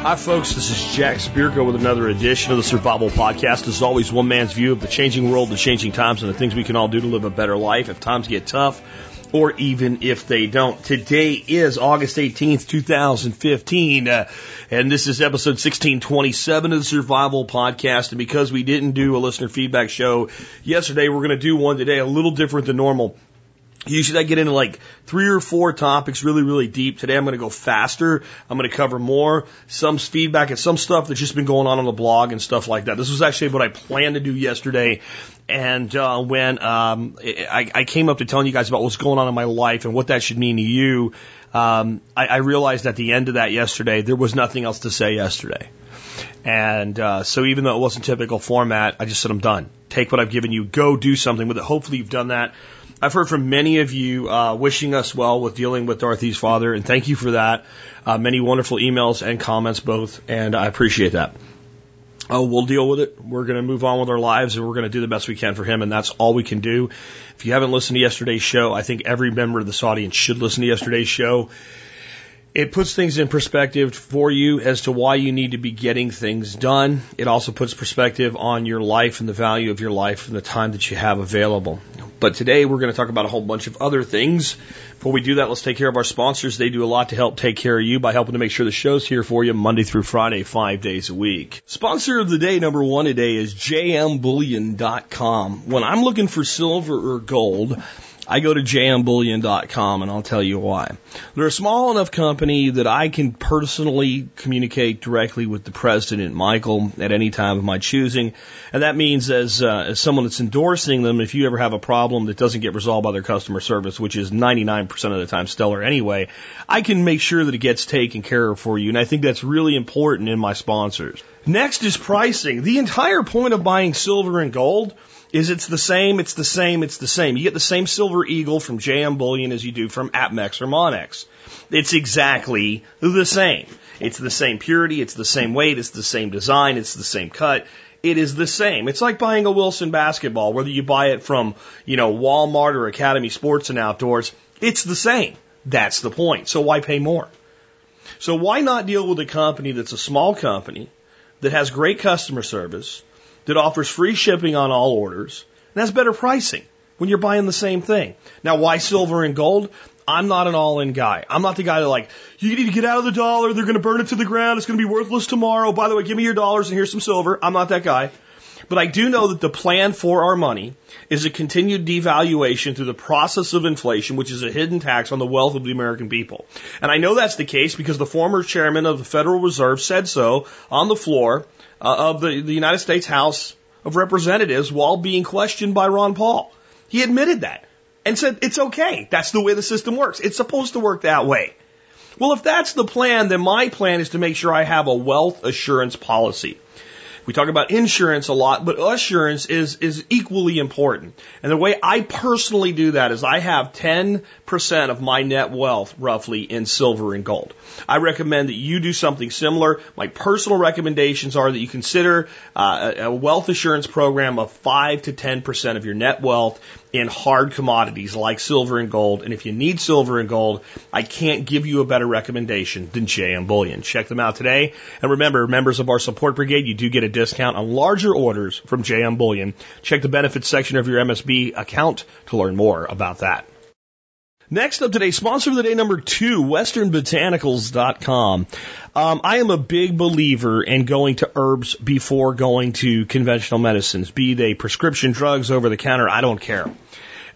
Hi, folks. This is Jack Spirko with another edition of the Survival Podcast. As always, one man's view of the changing world, the changing times, and the things we can all do to live a better life if times get tough or even if they don't. Today is August 18th, 2015, uh, and this is episode 1627 of the Survival Podcast. And because we didn't do a listener feedback show yesterday, we're going to do one today a little different than normal. Usually I get into like three or four topics really, really deep. Today I'm going to go faster. I'm going to cover more, some feedback and some stuff that's just been going on on the blog and stuff like that. This was actually what I planned to do yesterday. And uh, when um, I, I came up to telling you guys about what's going on in my life and what that should mean to you, um, I, I realized at the end of that yesterday there was nothing else to say yesterday. And uh, so even though it wasn't typical format, I just said I'm done. Take what I've given you, go do something with it. Hopefully you've done that. I've heard from many of you uh, wishing us well with dealing with Dorothy's father, and thank you for that. Uh, many wonderful emails and comments both, and I appreciate that. Oh, we'll deal with it. We're going to move on with our lives, and we're going to do the best we can for him, and that's all we can do. If you haven't listened to yesterday's show, I think every member of this audience should listen to yesterday's show. It puts things in perspective for you as to why you need to be getting things done. It also puts perspective on your life and the value of your life and the time that you have available. But today we're going to talk about a whole bunch of other things. Before we do that, let's take care of our sponsors. They do a lot to help take care of you by helping to make sure the show's here for you Monday through Friday, five days a week. Sponsor of the day number one today is jmbullion.com. When I'm looking for silver or gold, I go to jmbullion.com and I'll tell you why. They're a small enough company that I can personally communicate directly with the president, Michael, at any time of my choosing. And that means as, uh, as someone that's endorsing them, if you ever have a problem that doesn't get resolved by their customer service, which is 99% of the time stellar anyway, I can make sure that it gets taken care of for you. And I think that's really important in my sponsors. Next is pricing. The entire point of buying silver and gold is it's the same, it's the same, it's the same. You get the same silver eagle from JM Bullion as you do from APMEX or Monex. It's exactly the same. It's the same purity, it's the same weight, it's the same design, it's the same cut. It is the same. It's like buying a Wilson basketball, whether you buy it from, you know, Walmart or Academy Sports and Outdoors, it's the same. That's the point. So why pay more? So why not deal with a company that's a small company that has great customer service, that offers free shipping on all orders and has better pricing when you're buying the same thing. Now, why silver and gold? I'm not an all in guy. I'm not the guy that like, you need to get out of the dollar. They're going to burn it to the ground. It's going to be worthless tomorrow. By the way, give me your dollars and here's some silver. I'm not that guy. But I do know that the plan for our money is a continued devaluation through the process of inflation, which is a hidden tax on the wealth of the American people. And I know that's the case because the former chairman of the Federal Reserve said so on the floor uh, of the, the United States House of Representatives while being questioned by Ron Paul. He admitted that and said it's okay. That's the way the system works. It's supposed to work that way. Well, if that's the plan, then my plan is to make sure I have a wealth assurance policy. We talk about insurance a lot, but assurance is, is equally important. And the way I personally do that is I have 10% of my net wealth roughly in silver and gold. I recommend that you do something similar. My personal recommendations are that you consider uh, a wealth assurance program of 5 to 10% of your net wealth in hard commodities like silver and gold. And if you need silver and gold, I can't give you a better recommendation than JM Bullion. Check them out today. And remember, members of our support brigade, you do get a discount on larger orders from JM Bullion. Check the benefits section of your MSB account to learn more about that. Next up today, sponsor of the day number two, westernbotanicals.com. Um, I am a big believer in going to herbs before going to conventional medicines, be they prescription drugs over the counter, I don't care.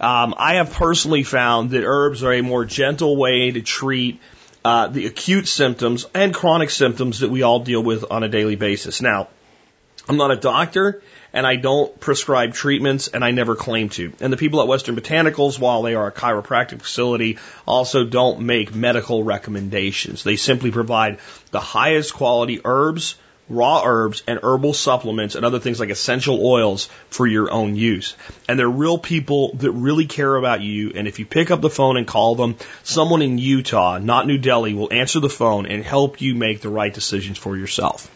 Um, I have personally found that herbs are a more gentle way to treat uh, the acute symptoms and chronic symptoms that we all deal with on a daily basis. Now, I'm not a doctor and I don't prescribe treatments and I never claim to. And the people at Western Botanicals, while they are a chiropractic facility, also don't make medical recommendations. They simply provide the highest quality herbs, raw herbs, and herbal supplements and other things like essential oils for your own use. And they're real people that really care about you. And if you pick up the phone and call them, someone in Utah, not New Delhi, will answer the phone and help you make the right decisions for yourself.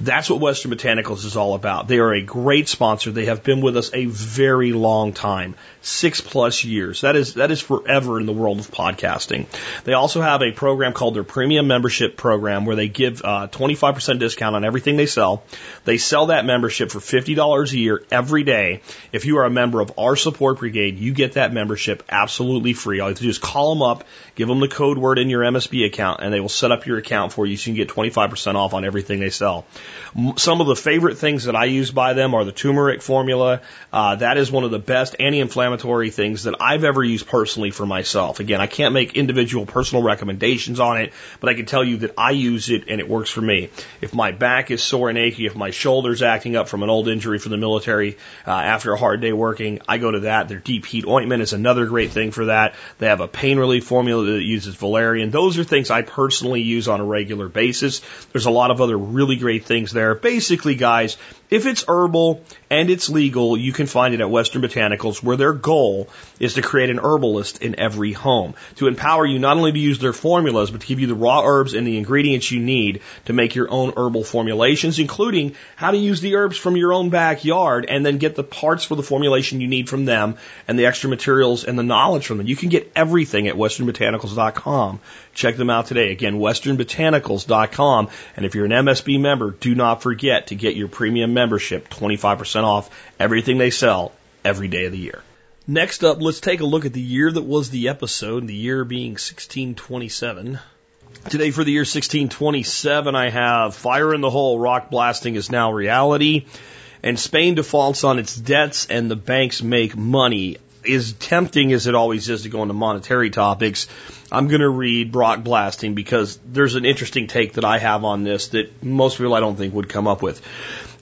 That's what Western Botanicals is all about. They are a great sponsor. They have been with us a very long time, six plus years. That is that is forever in the world of podcasting. They also have a program called their Premium Membership Program where they give uh, 25% discount on everything they sell. They sell that membership for $50 a year every day. If you are a member of our support brigade, you get that membership absolutely free. All you have to do is call them up, give them the code word in your MSB account, and they will set up your account for you so you can get 25% off on everything they sell. Some of the favorite things that I use by them are the turmeric formula. Uh, that is one of the best anti-inflammatory things that I've ever used personally for myself. Again, I can't make individual personal recommendations on it, but I can tell you that I use it and it works for me. If my back is sore and achy, if my shoulder's acting up from an old injury from the military uh, after a hard day working, I go to that. Their deep heat ointment is another great thing for that. They have a pain relief formula that uses valerian. Those are things I personally use on a regular basis. There's a lot of other really great things there. Basically, guys, if it's herbal and it's legal, you can find it at Western Botanicals, where their goal is to create an herbalist in every home. To empower you not only to use their formulas, but to give you the raw herbs and the ingredients you need to make your own herbal formulations, including how to use the herbs from your own backyard and then get the parts for the formulation you need from them and the extra materials and the knowledge from them. You can get everything at westernbotanicals.com. Check them out today. Again, westernbotanicals.com. And if you're an MSB member, do not forget to get your premium membership 25% off everything they sell every day of the year. Next up, let's take a look at the year that was the episode, the year being 1627. Today for the year 1627, I have Fire in the Hole, rock blasting is now reality, and Spain defaults on its debts and the banks make money. As tempting as it always is to go into monetary topics, I'm going to read rock blasting because there's an interesting take that I have on this that most people I don't think would come up with.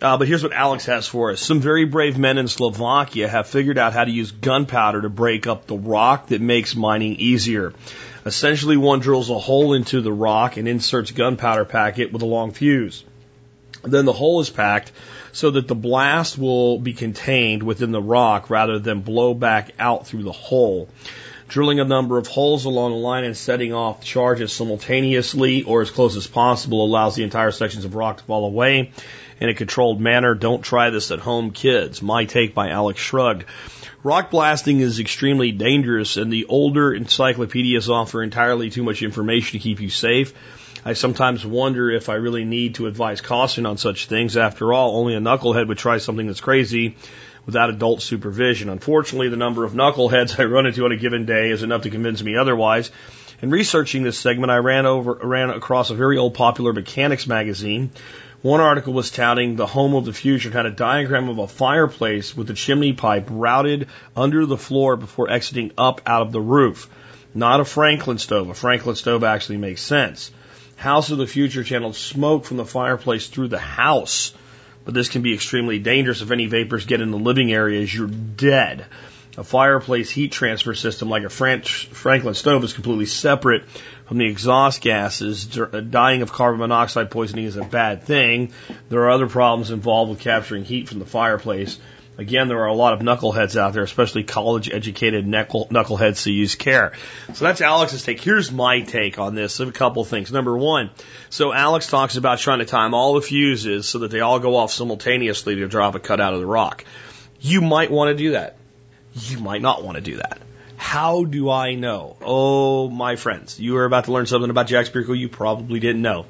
Uh, but here's what Alex has for us. Some very brave men in Slovakia have figured out how to use gunpowder to break up the rock that makes mining easier. Essentially, one drills a hole into the rock and inserts gunpowder packet with a long fuse. Then the hole is packed so that the blast will be contained within the rock rather than blow back out through the hole. Drilling a number of holes along the line and setting off charges simultaneously or as close as possible allows the entire sections of rock to fall away in a controlled manner. Don't try this at home, kids. My take by Alex Shrugged. Rock blasting is extremely dangerous, and the older encyclopedias offer entirely too much information to keep you safe. I sometimes wonder if I really need to advise caution on such things. After all, only a knucklehead would try something that's crazy without adult supervision. Unfortunately, the number of knuckleheads I run into on a given day is enough to convince me otherwise. In researching this segment, I ran over ran across a very old popular mechanics magazine. One article was touting the home of the future had a diagram of a fireplace with the chimney pipe routed under the floor before exiting up out of the roof. Not a Franklin stove. A Franklin stove actually makes sense. House of the Future channeled smoke from the fireplace through the house. But this can be extremely dangerous if any vapors get in the living areas, you're dead. A fireplace heat transfer system like a French Franklin stove is completely separate from the exhaust gases. Uh, dying of carbon monoxide poisoning is a bad thing. There are other problems involved with capturing heat from the fireplace. Again, there are a lot of knuckleheads out there, especially college educated knuckleheads who use care. So that's Alex's take. Here's my take on this. A couple things. Number one, so Alex talks about trying to time all the fuses so that they all go off simultaneously to drop a cut out of the rock. You might want to do that. You might not want to do that. How do I know? Oh, my friends, you are about to learn something about Jack Spirko you probably didn't know.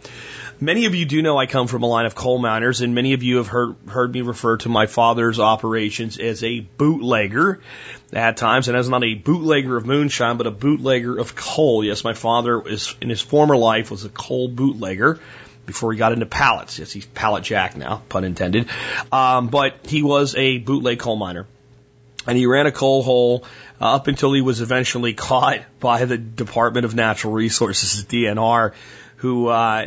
Many of you do know I come from a line of coal miners, and many of you have heard, heard me refer to my father's operations as a bootlegger at times, and as not a bootlegger of moonshine, but a bootlegger of coal. Yes, my father is, in his former life, was a coal bootlegger before he got into pallets. Yes, he's pallet jack now, pun intended. Um, but he was a bootleg coal miner. And he ran a coal hole uh, up until he was eventually caught by the Department of Natural Resources, DNR, who uh,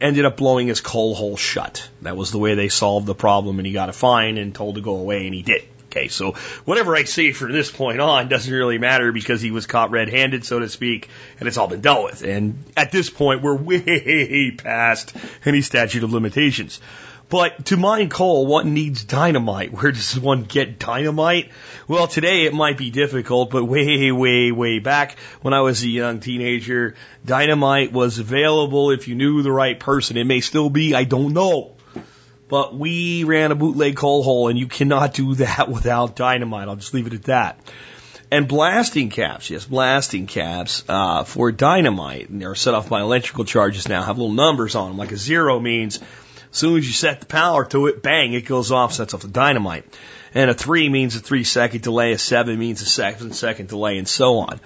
ended up blowing his coal hole shut. That was the way they solved the problem, and he got a fine and told to go away, and he did. Okay, so whatever I say from this point on doesn't really matter because he was caught red-handed, so to speak, and it's all been dealt with. And at this point, we're way past any statute of limitations. But to mine coal, one needs dynamite. Where does one get dynamite? Well, today it might be difficult, but way, way, way back when I was a young teenager, dynamite was available if you knew the right person. It may still be, I don't know. But we ran a bootleg coal hole, and you cannot do that without dynamite. I'll just leave it at that. And blasting caps, yes, blasting caps uh, for dynamite. And they're set off by electrical charges now, have little numbers on them. Like a zero means as soon as you set the power to it, bang, it goes off, sets off the dynamite. And a three means a three second delay, a seven means a second second delay, and so on.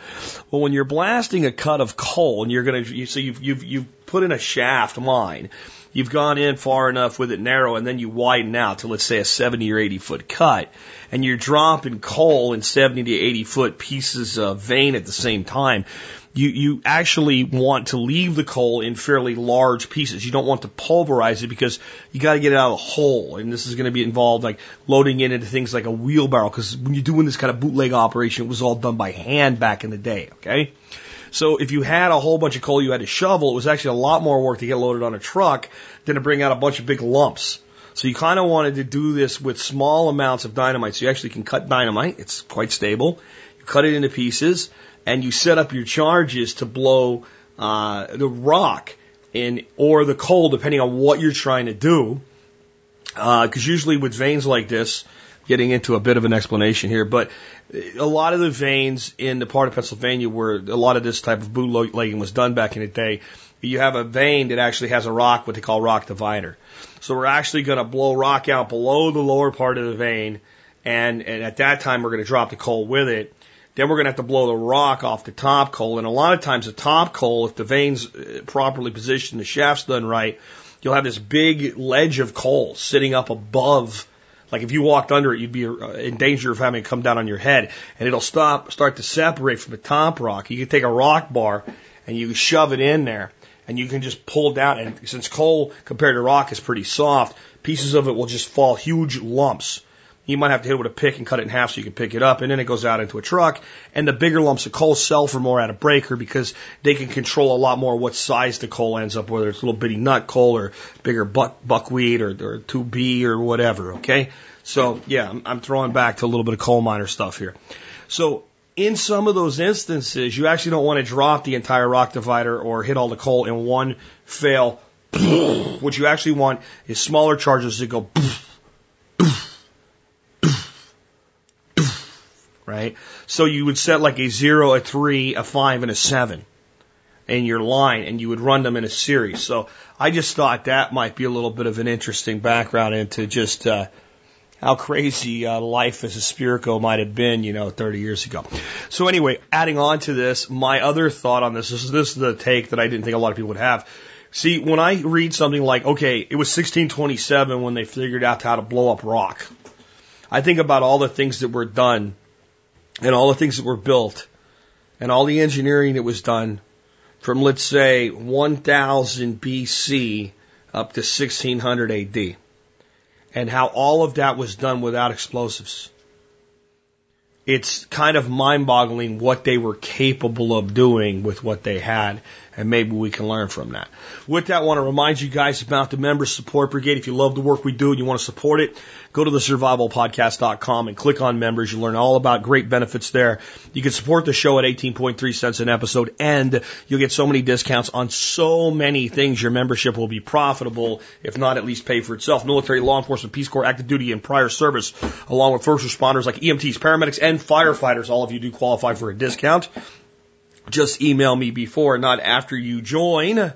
Well, when you're blasting a cut of coal, and you're gonna, you, so you've you've you've put in a shaft mine, you've gone in far enough with it narrow, and then you widen out to let's say a 70 or 80 foot cut, and you're dropping coal in 70 to 80 foot pieces of vein at the same time you, you actually want to leave the coal in fairly large pieces. You don't want to pulverize it because you got to get it out of the hole. And this is going to be involved like loading it into things like a wheelbarrow because when you're doing this kind of bootleg operation, it was all done by hand back in the day. Okay. So if you had a whole bunch of coal you had to shovel, it was actually a lot more work to get loaded on a truck than to bring out a bunch of big lumps. So you kind of wanted to do this with small amounts of dynamite. So you actually can cut dynamite. It's quite stable. You cut it into pieces and you set up your charges to blow uh, the rock in or the coal, depending on what you're trying to do. Because uh, usually with veins like this, getting into a bit of an explanation here, but a lot of the veins in the part of Pennsylvania where a lot of this type of bootlegging was done back in the day, you have a vein that actually has a rock, what they call rock divider. So we're actually going to blow rock out below the lower part of the vein, and, and at that time we're going to drop the coal with it then we're going to have to blow the rock off the top coal. And a lot of times the top coal, if the veins uh, properly positioned, the shaft's done right, you'll have this big ledge of coal sitting up above. Like if you walked under it, you'd be uh, in danger of having it come down on your head, and it'll stop, start to separate from the top rock. You can take a rock bar and you shove it in there, and you can just pull down. And since coal compared to rock is pretty soft, pieces of it will just fall huge lumps you might have to hit it with a pick and cut it in half so you can pick it up, and then it goes out into a truck. And the bigger lumps of coal sell for more at a breaker because they can control a lot more what size the coal ends up, whether it's a little bitty nut coal or bigger buck, buckwheat or, or 2B or whatever. Okay, so yeah, I'm, I'm throwing back to a little bit of coal miner stuff here. So in some of those instances, you actually don't want to drop the entire rock divider or hit all the coal in one fail. what you actually want is smaller charges that go right? So you would set like a zero, a three, a five, and a seven in your line, and you would run them in a series. So I just thought that might be a little bit of an interesting background into just uh, how crazy uh, life as a Spirko might have been, you know, 30 years ago. So anyway, adding on to this, my other thought on this, this is, this is the take that I didn't think a lot of people would have. See, when I read something like, okay, it was 1627 when they figured out how to blow up rock. I think about all the things that were done and all the things that were built and all the engineering that was done from, let's say, 1000 BC up to 1600 AD, and how all of that was done without explosives. It's kind of mind boggling what they were capable of doing with what they had and maybe we can learn from that. With that, I want to remind you guys about the Member Support Brigade. If you love the work we do and you want to support it, go to the survivalpodcast.com and click on members. You learn all about great benefits there. You can support the show at 18.3 cents an episode and you'll get so many discounts on so many things. Your membership will be profitable, if not at least pay for itself. Military, law enforcement, Peace Corps, active duty, and prior service, along with first responders like EMTs, paramedics, and firefighters. All of you do qualify for a discount just email me before, not after you join.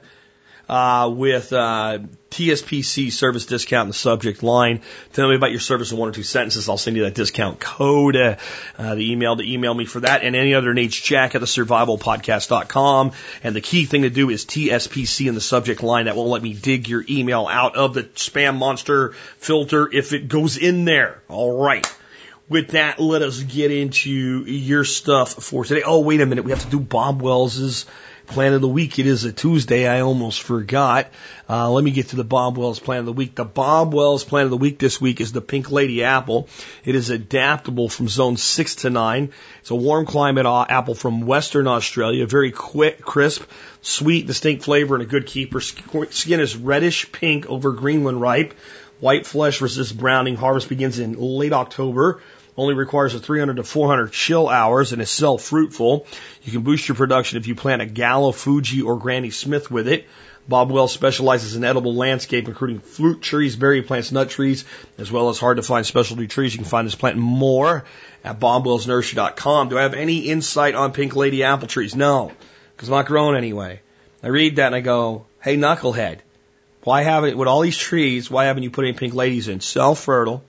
Uh, with uh, TSPC service discount in the subject line. Tell me about your service in one or two sentences. I'll send you that discount code. Uh, the email to email me for that and any other needs, jack at the survivalpodcast.com. And the key thing to do is TSPC in the subject line. That will let me dig your email out of the spam monster filter if it goes in there. All right with that, let us get into your stuff for today. Oh, wait a minute. We have to do Bob Wells's plan of the week. It is a Tuesday. I almost forgot. Uh, let me get to the Bob Wells plan of the week. The Bob Wells plan of the week this week is the Pink Lady apple. It is adaptable from zone six to nine. It's a warm climate apple from Western Australia. Very quick, crisp, sweet, distinct flavor, and a good keeper. Skin is reddish pink over green when ripe. White flesh versus browning. Harvest begins in late October only requires a 300 to 400 chill hours and is self-fruitful. You can boost your production if you plant a Gala, Fuji, or Granny Smith with it. Bob Wells specializes in edible landscape, including fruit trees, berry plants, nut trees, as well as hard to find specialty trees. You can find this plant more at bobwellsnursery.com. Do I have any insight on pink lady apple trees? No, because I'm not growing anyway. I read that and I go, hey, knucklehead, why haven't, with all these trees, why haven't you put any pink ladies in? Self-fertile,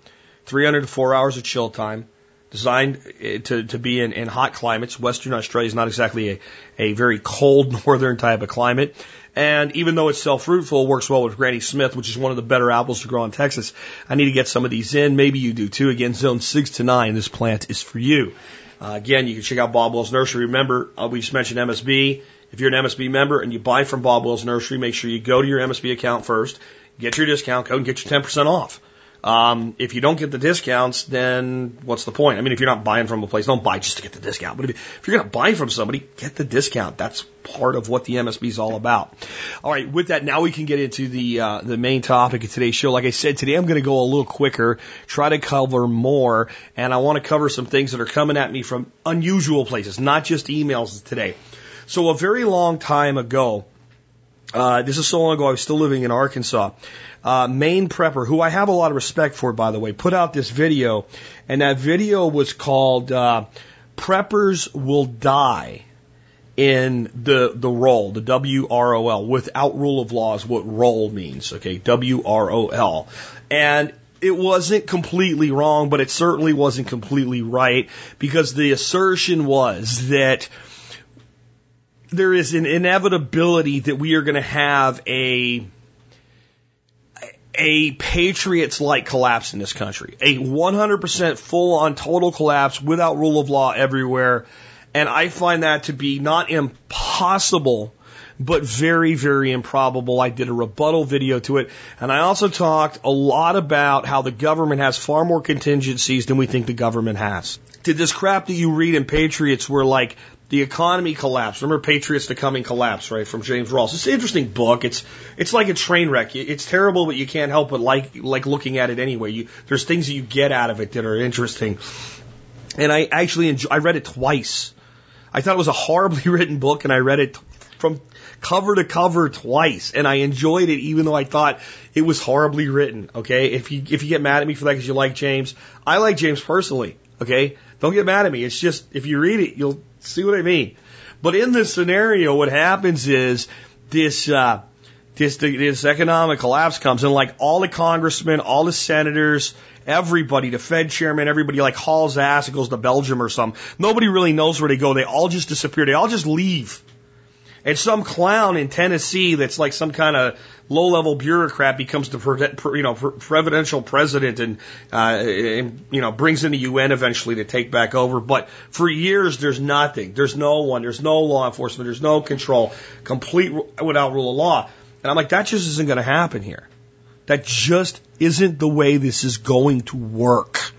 300 to 4 hours of chill time, designed eh, to, to be in, in hot climates. Western Australia is not exactly a, a very cold northern type of climate. And even though it's self-fruitful, it works well with Granny Smith, which is one of the better apples to grow in Texas. I need to get some of these in. Maybe you do too. Again, zone six to nine. This plant is for you. Uh, again, you can check out Bob Wells Nursery. Remember, uh, we just mentioned MSB. If you're an MSB member and you buy from Bob Wells Nursery, make sure you go to your MSB account first, get your discount code, and get your 10% off. Um, if you don't get the discounts, then what's the point? I mean, if you're not buying from a place, don't buy just to get the discount. But if, if you're going to buy from somebody, get the discount. That's part of what the MSB is all about. All right, with that, now we can get into the uh, the main topic of today's show. Like I said, today I'm going to go a little quicker, try to cover more, and I want to cover some things that are coming at me from unusual places, not just emails today. So a very long time ago, uh, this is so long ago, I was still living in Arkansas. Uh, Maine Prepper, who I have a lot of respect for, by the way, put out this video, and that video was called uh, "Preppers Will Die." in the the role, the W R O L, without rule of law is what role means. Okay, W R O L, and it wasn't completely wrong, but it certainly wasn't completely right because the assertion was that there is an inevitability that we are going to have a a Patriots like collapse in this country. A 100% full on total collapse without rule of law everywhere. And I find that to be not impossible, but very, very improbable. I did a rebuttal video to it. And I also talked a lot about how the government has far more contingencies than we think the government has. Did this crap that you read in Patriots where like the economy collapsed. Remember Patriots the Coming Collapse, right? From James Rawles. It's an interesting book. It's it's like a train wreck. It's terrible, but you can't help but like like looking at it anyway. You, there's things that you get out of it that are interesting. And I actually enjoy, I read it twice. I thought it was a horribly written book, and I read it from cover to cover twice, and I enjoyed it even though I thought it was horribly written. Okay, if you if you get mad at me for that because you like James, I like James personally. Okay, don't get mad at me. It's just if you read it, you'll See what I mean? But in this scenario, what happens is this, uh, this, this economic collapse comes and like all the congressmen, all the senators, everybody, the Fed chairman, everybody like hauls ass and goes to Belgium or something. Nobody really knows where they go. They all just disappear. They all just leave. And some clown in Tennessee that's like some kind of low level bureaucrat becomes the you know presidential president and, uh, and you know brings in the UN eventually to take back over. But for years there's nothing. There's no one. There's no law enforcement. There's no control. Complete without rule of law. And I'm like that just isn't going to happen here. That just isn't the way this is going to work.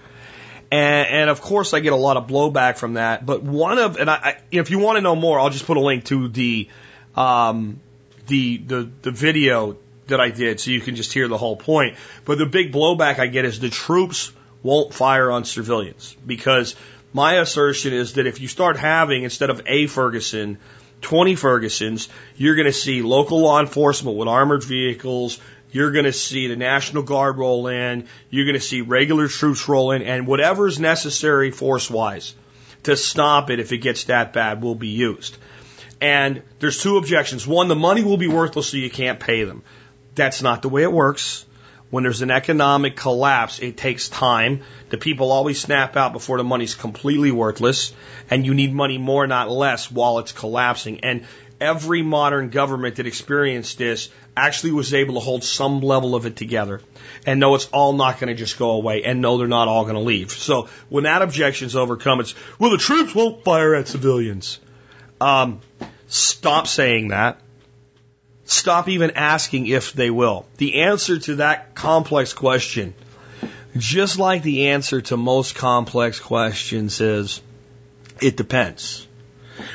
And, and, of course, I get a lot of blowback from that. But one of, and I, I if you want to know more, I'll just put a link to the um, the, the, the video that I did so you can just hear the whole point. But the big blowback I get is the troops won't fire on civilians because my assertion is that if you start having, instead of a Ferguson, 20 Fergusons, you're going to see local law enforcement with armored vehicles. You're going to see the National Guard roll in. You're going to see regular troops roll in and whatever is necessary force wise to stop it if it gets that bad will be used. And there's two objections. One, the money will be worthless so you can't pay them. That's not the way it works. When there's an economic collapse, it takes time. The people always snap out before the money's completely worthless, and you need money more, not less, while it's collapsing. And every modern government that experienced this actually was able to hold some level of it together and know it's all not going to just go away and know they're not all going to leave. So when that objection is overcome, it's, well, the troops won't fire at civilians. Um, stop saying that. Stop even asking if they will. The answer to that complex question, just like the answer to most complex questions, is it depends.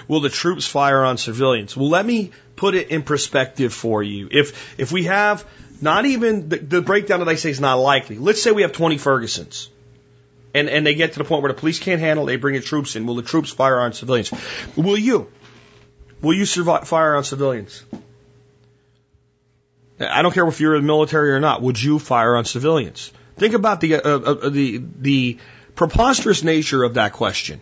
Will the troops fire on civilians? Well, let me put it in perspective for you. If if we have not even the, the breakdown that I say is not likely. Let's say we have 20 Fergusons. and, and they get to the point where the police can't handle they bring the troops in. Will the troops fire on civilians? Will you? Will you survive, fire on civilians? I don't care if you're in the military or not. Would you fire on civilians? Think about the uh, uh, the the preposterous nature of that question,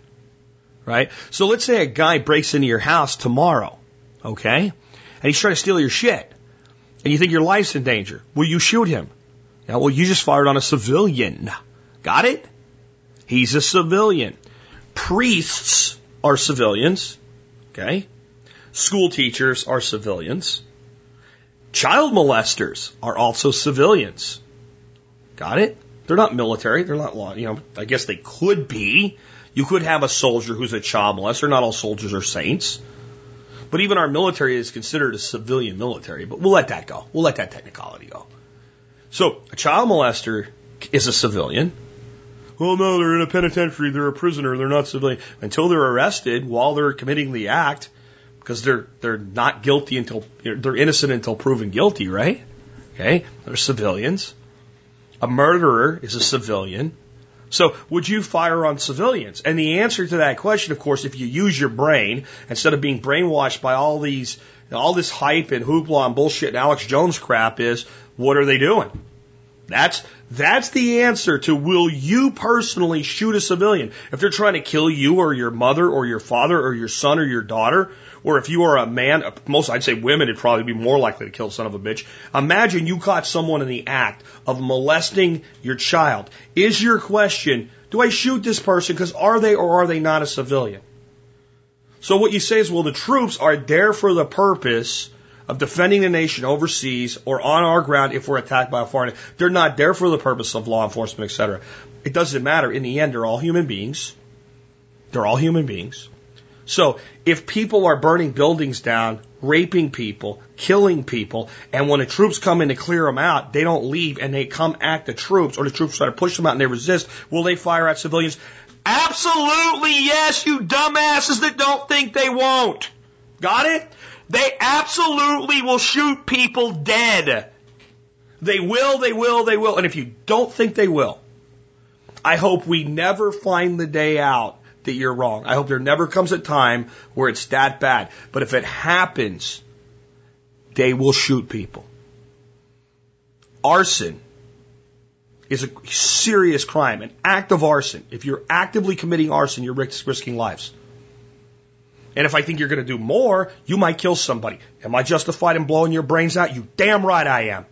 right? So let's say a guy breaks into your house tomorrow, okay, and he's trying to steal your shit, and you think your life's in danger. Will you shoot him? Yeah, well, you just fired on a civilian. Got it? He's a civilian. Priests are civilians, okay? School teachers are civilians. Child molesters are also civilians. Got it? They're not military. They're not law. You know, I guess they could be. You could have a soldier who's a child molester. Not all soldiers are saints. But even our military is considered a civilian military. But we'll let that go. We'll let that technicality go. So a child molester is a civilian. Well, no, they're in a penitentiary. They're a prisoner. They're not civilian until they're arrested while they're committing the act because they're they're not guilty until they're innocent until proven guilty, right? Okay, they're civilians. A murderer is a civilian. So, would you fire on civilians? And the answer to that question, of course, if you use your brain instead of being brainwashed by all these, all this hype and hoopla and bullshit and Alex Jones crap, is what are they doing? That's that's the answer to will you personally shoot a civilian if they're trying to kill you or your mother or your father or your son or your daughter or if you are a man, most I'd say women would probably be more likely to kill son of a bitch. Imagine you caught someone in the act of molesting your child. Is your question, do I shoot this person because are they or are they not a civilian? So what you say is, well, the troops are there for the purpose of defending the nation overseas or on our ground if we're attacked by a foreign. They're not there for the purpose of law enforcement, etc. It doesn't matter. In the end, they're all human beings. They're all human beings. So if people are burning buildings down, raping people, killing people, and when the troops come in to clear them out, they don't leave and they come at the troops, or the troops try to push them out and they resist, will they fire at civilians? Absolutely yes, you dumbasses that don't think they won't. Got it? They absolutely will shoot people dead. They will, they will, they will. And if you don't think they will, I hope we never find the day out that you're wrong. I hope there never comes a time where it's that bad. But if it happens, they will shoot people. Arson is a serious crime, an act of arson. If you're actively committing arson, you're risking lives. And if I think you're going to do more, you might kill somebody. Am I justified in blowing your brains out? You damn right I am.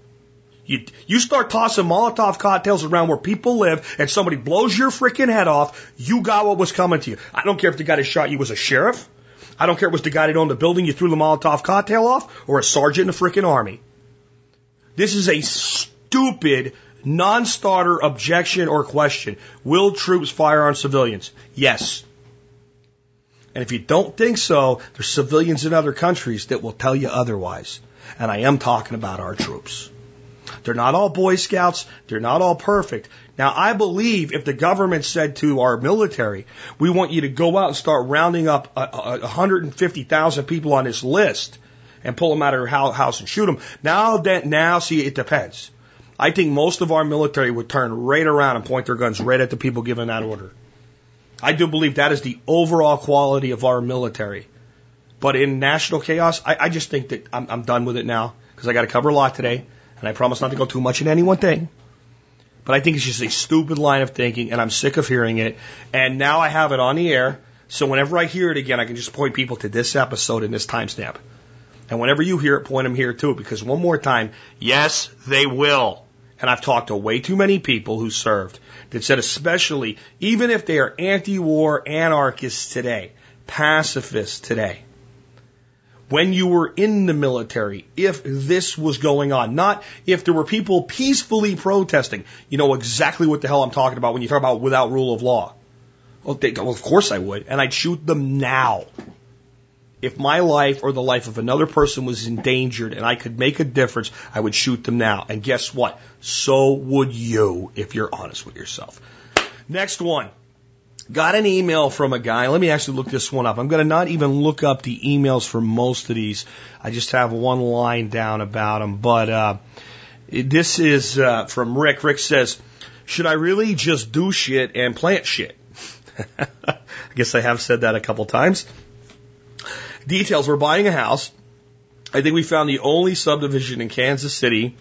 You, you start tossing Molotov cocktails around where people live and somebody blows your freaking head off, you got what was coming to you. I don't care if the guy that shot you was a sheriff. I don't care if it was the guy that owned the building you threw the Molotov cocktail off or a sergeant in the freaking army. This is a stupid non-starter objection or question. Will troops fire on civilians? Yes. And if you don't think so, there's civilians in other countries that will tell you otherwise. And I am talking about our troops. They're not all Boy Scouts. They're not all perfect. Now, I believe if the government said to our military, we want you to go out and start rounding up a, a 150,000 people on this list and pull them out of their house and shoot them. Now that, now see, it depends. I think most of our military would turn right around and point their guns right at the people giving that order. I do believe that is the overall quality of our military. But in national chaos, I, I just think that I'm, I'm done with it now because I got to cover a lot today, and I promise not to go too much in any one thing. But I think it's just a stupid line of thinking, and I'm sick of hearing it. And now I have it on the air, so whenever I hear it again, I can just point people to this episode and this timestamp. And whenever you hear it, point them here too, because one more time, yes, they will. And I've talked to way too many people who served that said, especially, even if they are anti-war anarchists today, pacifists today, when you were in the military, if this was going on, not if there were people peacefully protesting, you know exactly what the hell I'm talking about when you talk about without rule of law. Well, they, well of course I would, and I'd shoot them now if my life or the life of another person was endangered and I could make a difference, I would shoot them now. And guess what? So would you if you're honest with yourself. Next one. Got an email from a guy. Let me actually look this one up. I'm going to not even look up the emails for most of these. I just have one line down about them. But uh, this is uh, from Rick. Rick says, should I really just do shit and plant shit? I guess I have said that a couple times. Details, we're buying a house. I think we found the only subdivision in Kansas City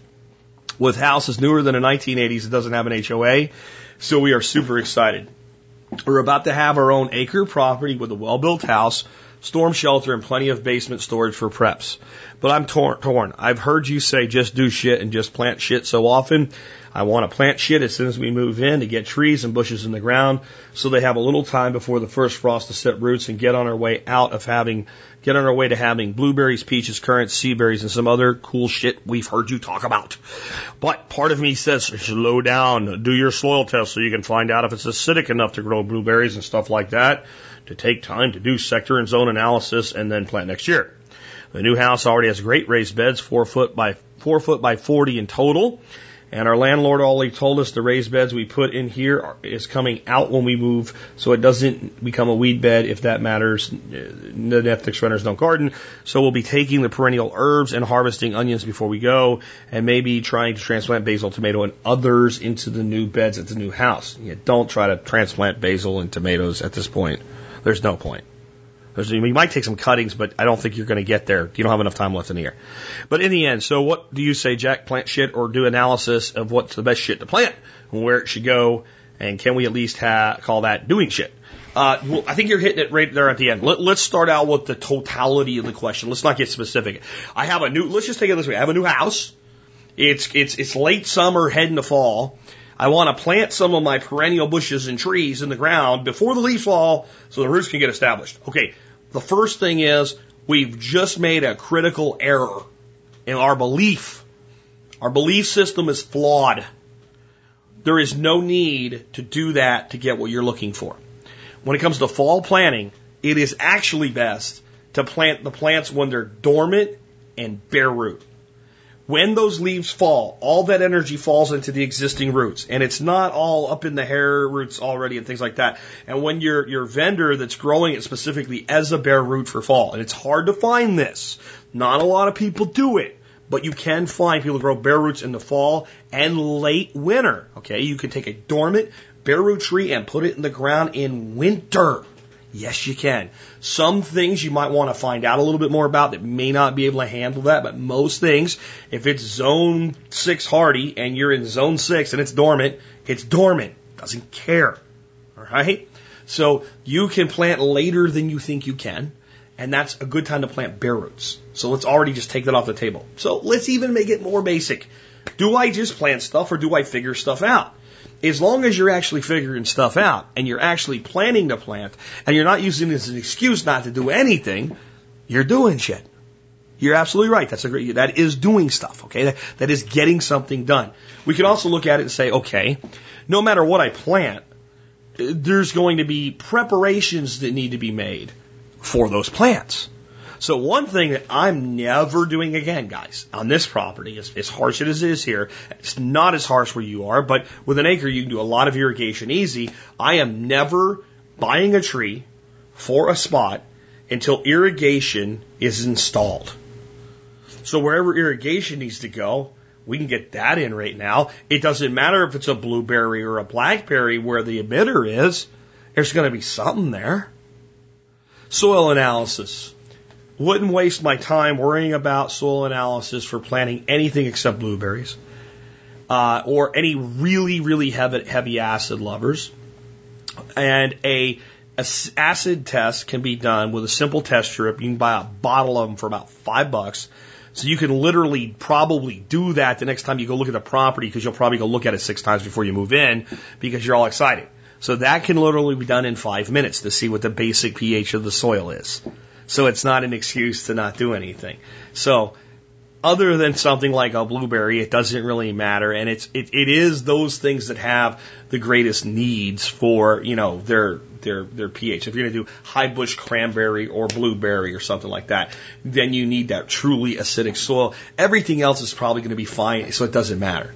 with houses newer than the 1980s that doesn't have an HOA. So we are super excited. We're about to have our own acre property with a well built house, storm shelter, and plenty of basement storage for preps. But I'm torn, torn. I've heard you say just do shit and just plant shit so often. I want to plant shit as soon as we move in to get trees and bushes in the ground so they have a little time before the first frost to set roots and get on our way out of having, get on our way to having blueberries, peaches, currants, sea berries, and some other cool shit we've heard you talk about. But part of me says slow down, do your soil test so you can find out if it's acidic enough to grow blueberries and stuff like that to take time to do sector and zone analysis and then plant next year. The new house already has great raised beds, four foot by four foot by 40 in total. And our landlord already told us the raised beds we put in here is coming out when we move, so it doesn't become a weed bed if that matters. The Netflix renters don't garden, so we'll be taking the perennial herbs and harvesting onions before we go, and maybe trying to transplant basil, tomato, and others into the new beds at the new house. You don't try to transplant basil and tomatoes at this point. There's no point. You might take some cuttings, but I don't think you're going to get there. You don't have enough time left in the year. But in the end, so what do you say, Jack? Plant shit or do analysis of what's the best shit to plant and where it should go, and can we at least ha- call that doing shit? Uh, well, I think you're hitting it right there at the end. Let, let's start out with the totality of the question. Let's not get specific. I have a new. Let's just take it this way. I have a new house. It's it's it's late summer, heading to fall. I want to plant some of my perennial bushes and trees in the ground before the leaves fall so the roots can get established. Okay, the first thing is we've just made a critical error in our belief. Our belief system is flawed. There is no need to do that to get what you're looking for. When it comes to fall planting, it is actually best to plant the plants when they're dormant and bare root when those leaves fall, all that energy falls into the existing roots, and it's not all up in the hair roots already and things like that. And when your your vendor that's growing it specifically as a bare root for fall, and it's hard to find this, not a lot of people do it, but you can find people grow bare roots in the fall and late winter. Okay, you can take a dormant bare root tree and put it in the ground in winter. Yes, you can. Some things you might want to find out a little bit more about that may not be able to handle that, but most things, if it's zone six hardy and you're in zone six and it's dormant, it's dormant. Doesn't care. All right? So you can plant later than you think you can, and that's a good time to plant bare roots. So let's already just take that off the table. So let's even make it more basic. Do I just plant stuff or do I figure stuff out? As long as you're actually figuring stuff out and you're actually planning to plant and you're not using this as an excuse not to do anything, you're doing shit. You're absolutely right. That's a great, that is doing stuff, okay? That, that is getting something done. We can also look at it and say, okay, no matter what I plant, there's going to be preparations that need to be made for those plants. So one thing that I'm never doing again, guys, on this property, as, as harsh as it is here, it's not as harsh where you are, but with an acre, you can do a lot of irrigation easy. I am never buying a tree for a spot until irrigation is installed. So wherever irrigation needs to go, we can get that in right now. It doesn't matter if it's a blueberry or a blackberry where the emitter is. There's going to be something there. Soil analysis. Wouldn't waste my time worrying about soil analysis for planting anything except blueberries uh, or any really, really heavy, heavy acid lovers. And a, a acid test can be done with a simple test strip. You can buy a bottle of them for about five bucks. So you can literally probably do that the next time you go look at the property because you'll probably go look at it six times before you move in because you're all excited. So that can literally be done in five minutes to see what the basic pH of the soil is. So it's not an excuse to not do anything. So other than something like a blueberry, it doesn't really matter. And it's, it, it is those things that have the greatest needs for, you know, their, their, their pH. If you're going to do high bush cranberry or blueberry or something like that, then you need that truly acidic soil. Everything else is probably going to be fine, so it doesn't matter.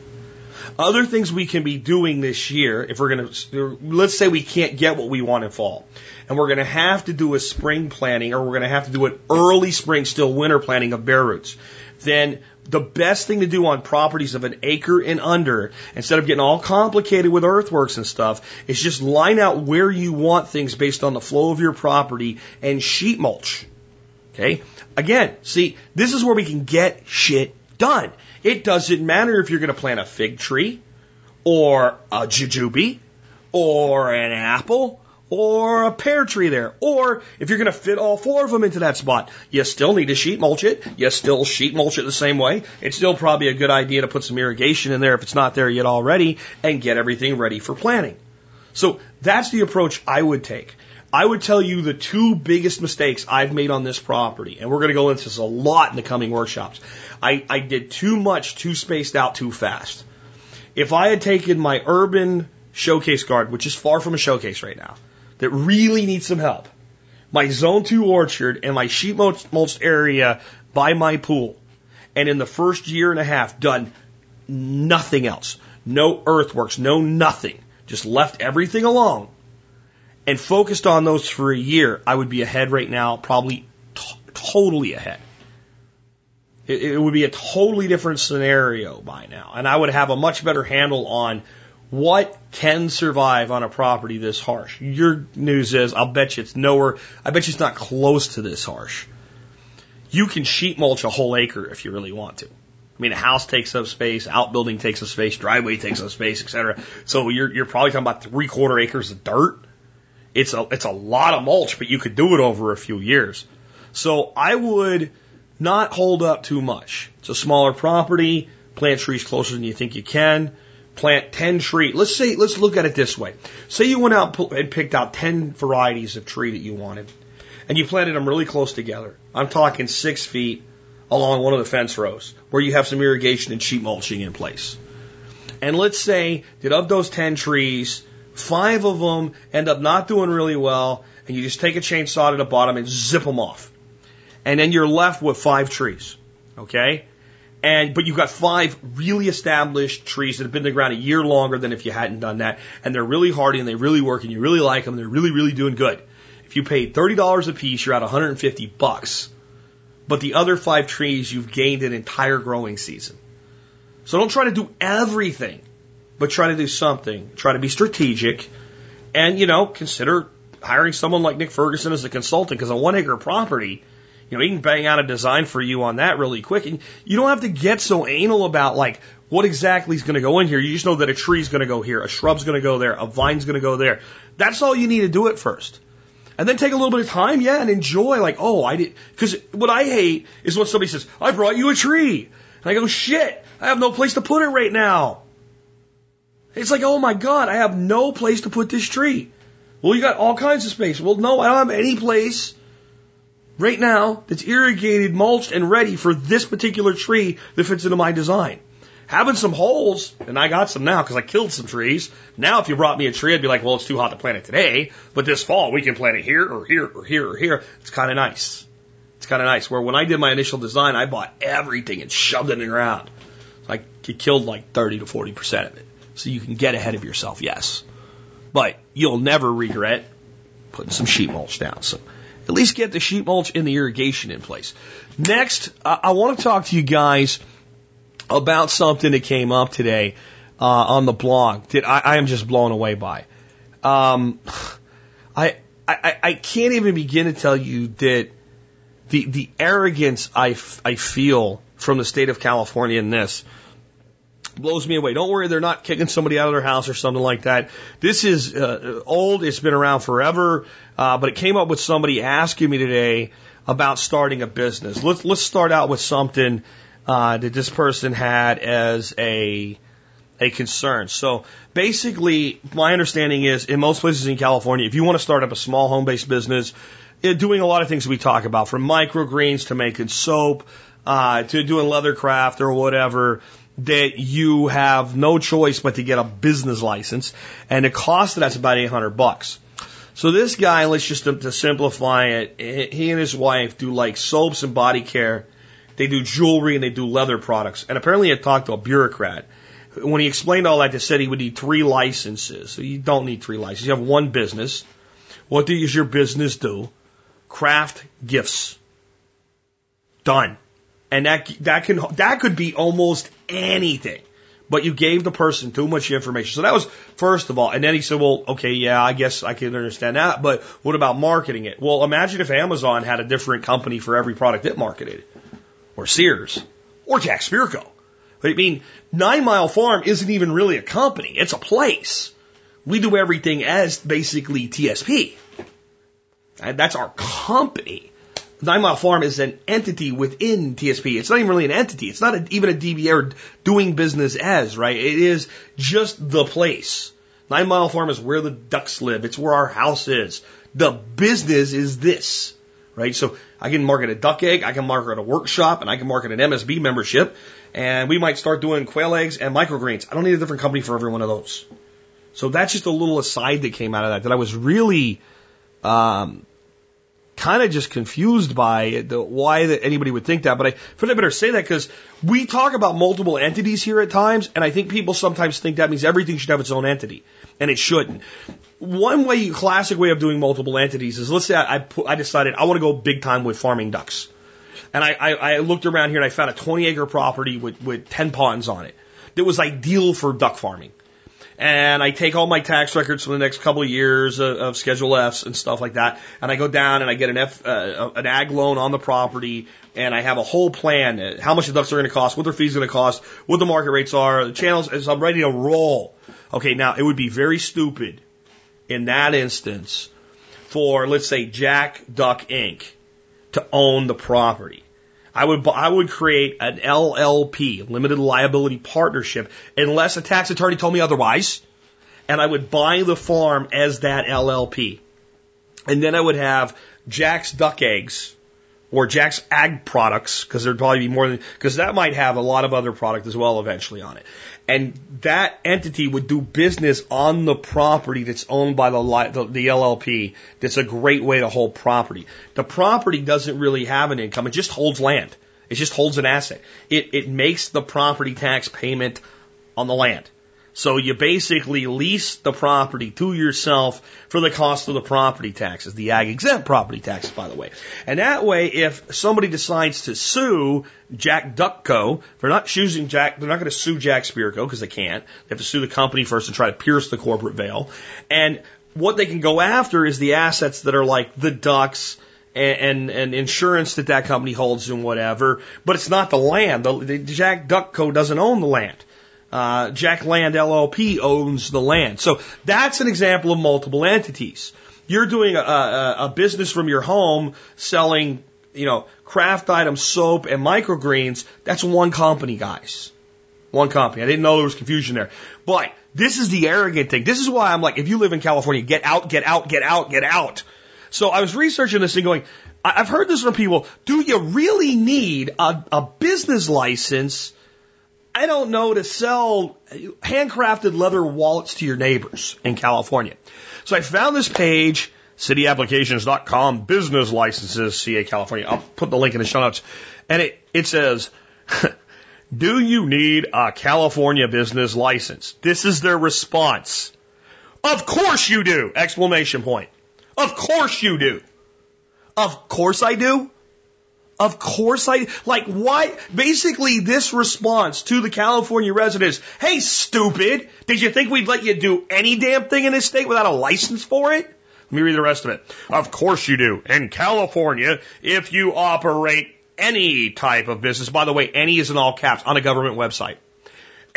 Other things we can be doing this year, if we're going to, let's say we can't get what we want in fall and we're going to have to do a spring planting or we're going to have to do an early spring, still winter planting of bare roots, then the best thing to do on properties of an acre and under, instead of getting all complicated with earthworks and stuff, is just line out where you want things based on the flow of your property and sheet mulch. Okay? Again, see, this is where we can get shit done. It doesn't matter if you're going to plant a fig tree or a jujube or an apple or a pear tree there. Or if you're going to fit all four of them into that spot, you still need to sheet mulch it. You still sheet mulch it the same way. It's still probably a good idea to put some irrigation in there if it's not there yet already and get everything ready for planting. So that's the approach I would take. I would tell you the two biggest mistakes I've made on this property, and we're going to go into this a lot in the coming workshops. I, I did too much, too spaced out, too fast. If I had taken my urban showcase garden, which is far from a showcase right now, that really needs some help, my zone two orchard and my sheet mulched area by my pool, and in the first year and a half done nothing else, no earthworks, no nothing, just left everything alone and focused on those for a year, I would be ahead right now, probably totally ahead. It, it would be a totally different scenario by now, and I would have a much better handle on what can survive on a property this harsh. Your news is, I'll bet you it's nowhere, I bet you it's not close to this harsh. You can sheet mulch a whole acre if you really want to. I mean, a house takes up space, outbuilding takes up space, driveway takes up space, etc. So you're, you're probably talking about three quarter acres of dirt. It's a, it's a lot of mulch, but you could do it over a few years. So I would not hold up too much. It's a smaller property. Plant trees closer than you think you can. Plant 10 trees. Let's say, let's look at it this way. Say you went out and picked out 10 varieties of tree that you wanted and you planted them really close together. I'm talking six feet along one of the fence rows where you have some irrigation and sheet mulching in place. And let's say that of those 10 trees, Five of them end up not doing really well, and you just take a chainsaw to the bottom and zip them off. And then you're left with five trees. Okay? And, but you've got five really established trees that have been in the ground a year longer than if you hadn't done that. And they're really hardy and they really work and you really like them. And they're really, really doing good. If you paid $30 a piece, you're at 150 bucks. But the other five trees, you've gained an entire growing season. So don't try to do everything but try to do something. Try to be strategic and, you know, consider hiring someone like Nick Ferguson as a consultant because a one acre property, you know, he can bang out a design for you on that really quick. And you don't have to get so anal about like what exactly is going to go in here. You just know that a tree's going to go here, a shrub's going to go there, a vine's going to go there. That's all you need to do at first. And then take a little bit of time, yeah, and enjoy like, oh, I did, cause what I hate is when somebody says, I brought you a tree. And I go, shit, I have no place to put it right now. It's like, oh my God, I have no place to put this tree. Well, you got all kinds of space. Well, no, I don't have any place right now that's irrigated, mulched, and ready for this particular tree that fits into my design. Having some holes, and I got some now because I killed some trees. Now, if you brought me a tree, I'd be like, well, it's too hot to plant it today, but this fall we can plant it here or here or here or here. It's kind of nice. It's kind of nice. Where when I did my initial design, I bought everything and shoved it in the ground. It killed like 30 to 40% of it. So you can get ahead of yourself, yes. But you'll never regret putting some sheet mulch down. So at least get the sheet mulch and the irrigation in place. Next, I, I want to talk to you guys about something that came up today uh, on the blog that I, I am just blown away by. Um, I, I I can't even begin to tell you that the the arrogance I, I feel from the state of California in this blows me away. Don't worry, they're not kicking somebody out of their house or something like that. This is uh, old. It's been around forever. Uh, but it came up with somebody asking me today about starting a business. Let's let's start out with something uh, that this person had as a a concern. So basically, my understanding is in most places in California, if you want to start up a small home based business, doing a lot of things we talk about, from microgreens to making soap, uh, to doing leather craft or whatever, that you have no choice but to get a business license, and the cost of that's about 800 bucks. So this guy, let's just to, to simplify it, he and his wife do like soaps and body care. They do jewelry and they do leather products. And apparently, he talked to a bureaucrat. When he explained all that, they said he would need three licenses. So you don't need three licenses. You have one business. What does your business do? Craft gifts. Done. And that, that can, that could be almost anything. But you gave the person too much information. So that was first of all. And then he said, well, okay, yeah, I guess I can understand that. But what about marketing it? Well, imagine if Amazon had a different company for every product it marketed. Or Sears. Or Jack Spirko. I mean, Nine Mile Farm isn't even really a company. It's a place. We do everything as basically TSP. And that's our company. Nine Mile Farm is an entity within TSP. It's not even really an entity. It's not a, even a DBA or doing business as, right? It is just the place. Nine Mile Farm is where the ducks live. It's where our house is. The business is this, right? So I can market a duck egg, I can market a workshop, and I can market an MSB membership, and we might start doing quail eggs and microgreens. I don't need a different company for every one of those. So that's just a little aside that came out of that that I was really um, kind of just confused by the, why that anybody would think that. But I feel I better say that because we talk about multiple entities here at times, and I think people sometimes think that means everything should have its own entity, and it shouldn't. One way, classic way of doing multiple entities is let's say I, I, put, I decided I want to go big time with farming ducks. And I, I, I looked around here and I found a 20 acre property with, with 10 ponds on it that was ideal for duck farming and I take all my tax records for the next couple of years of, of Schedule Fs and stuff like that, and I go down and I get an F, uh, an ag loan on the property, and I have a whole plan, uh, how much the ducks are going to cost, what their fees are going to cost, what the market rates are, the channels, as I'm ready to roll. Okay, now it would be very stupid in that instance for, let's say, Jack Duck Inc. to own the property. I would I would create an LLP, limited liability partnership, unless a tax attorney told me otherwise, and I would buy the farm as that LLP, and then I would have Jack's Duck Eggs or Jack's Ag Products because there'd probably be more than because that might have a lot of other product as well eventually on it, and that entity would do business on the property that's owned by the, the, the LLP. That's a great way to hold property. The property doesn't really have an income; it just holds land. It just holds an asset. It it makes the property tax payment on the land. So you basically lease the property to yourself for the cost of the property taxes, the ag exempt property taxes, by the way. And that way, if somebody decides to sue Jack Duckco, they're not choosing Jack, they're not going to sue Jack Spirko because they can't. They have to sue the company first and try to pierce the corporate veil. And what they can go after is the assets that are like the ducks, and, and, and, insurance that that company holds and whatever, but it's not the land. The, the Jack Duckco doesn't own the land. Uh, Jack Land LLP owns the land. So that's an example of multiple entities. You're doing a, a, a business from your home selling, you know, craft items, soap, and microgreens. That's one company, guys. One company. I didn't know there was confusion there. But this is the arrogant thing. This is why I'm like, if you live in California, get out, get out, get out, get out. So I was researching this and going, I've heard this from people. Do you really need a, a business license I don't know, to sell handcrafted leather wallets to your neighbors in California. So I found this page, cityapplications.com, business licenses, CA California. I'll put the link in the show notes. And it, it says, do you need a California business license? This is their response. Of course you do! Exclamation point. Of course you do. Of course I do. Of course I, like why, basically this response to the California residents, hey stupid, did you think we'd let you do any damn thing in this state without a license for it? Let me read the rest of it. Of course you do. In California, if you operate any type of business, by the way, any is in all caps on a government website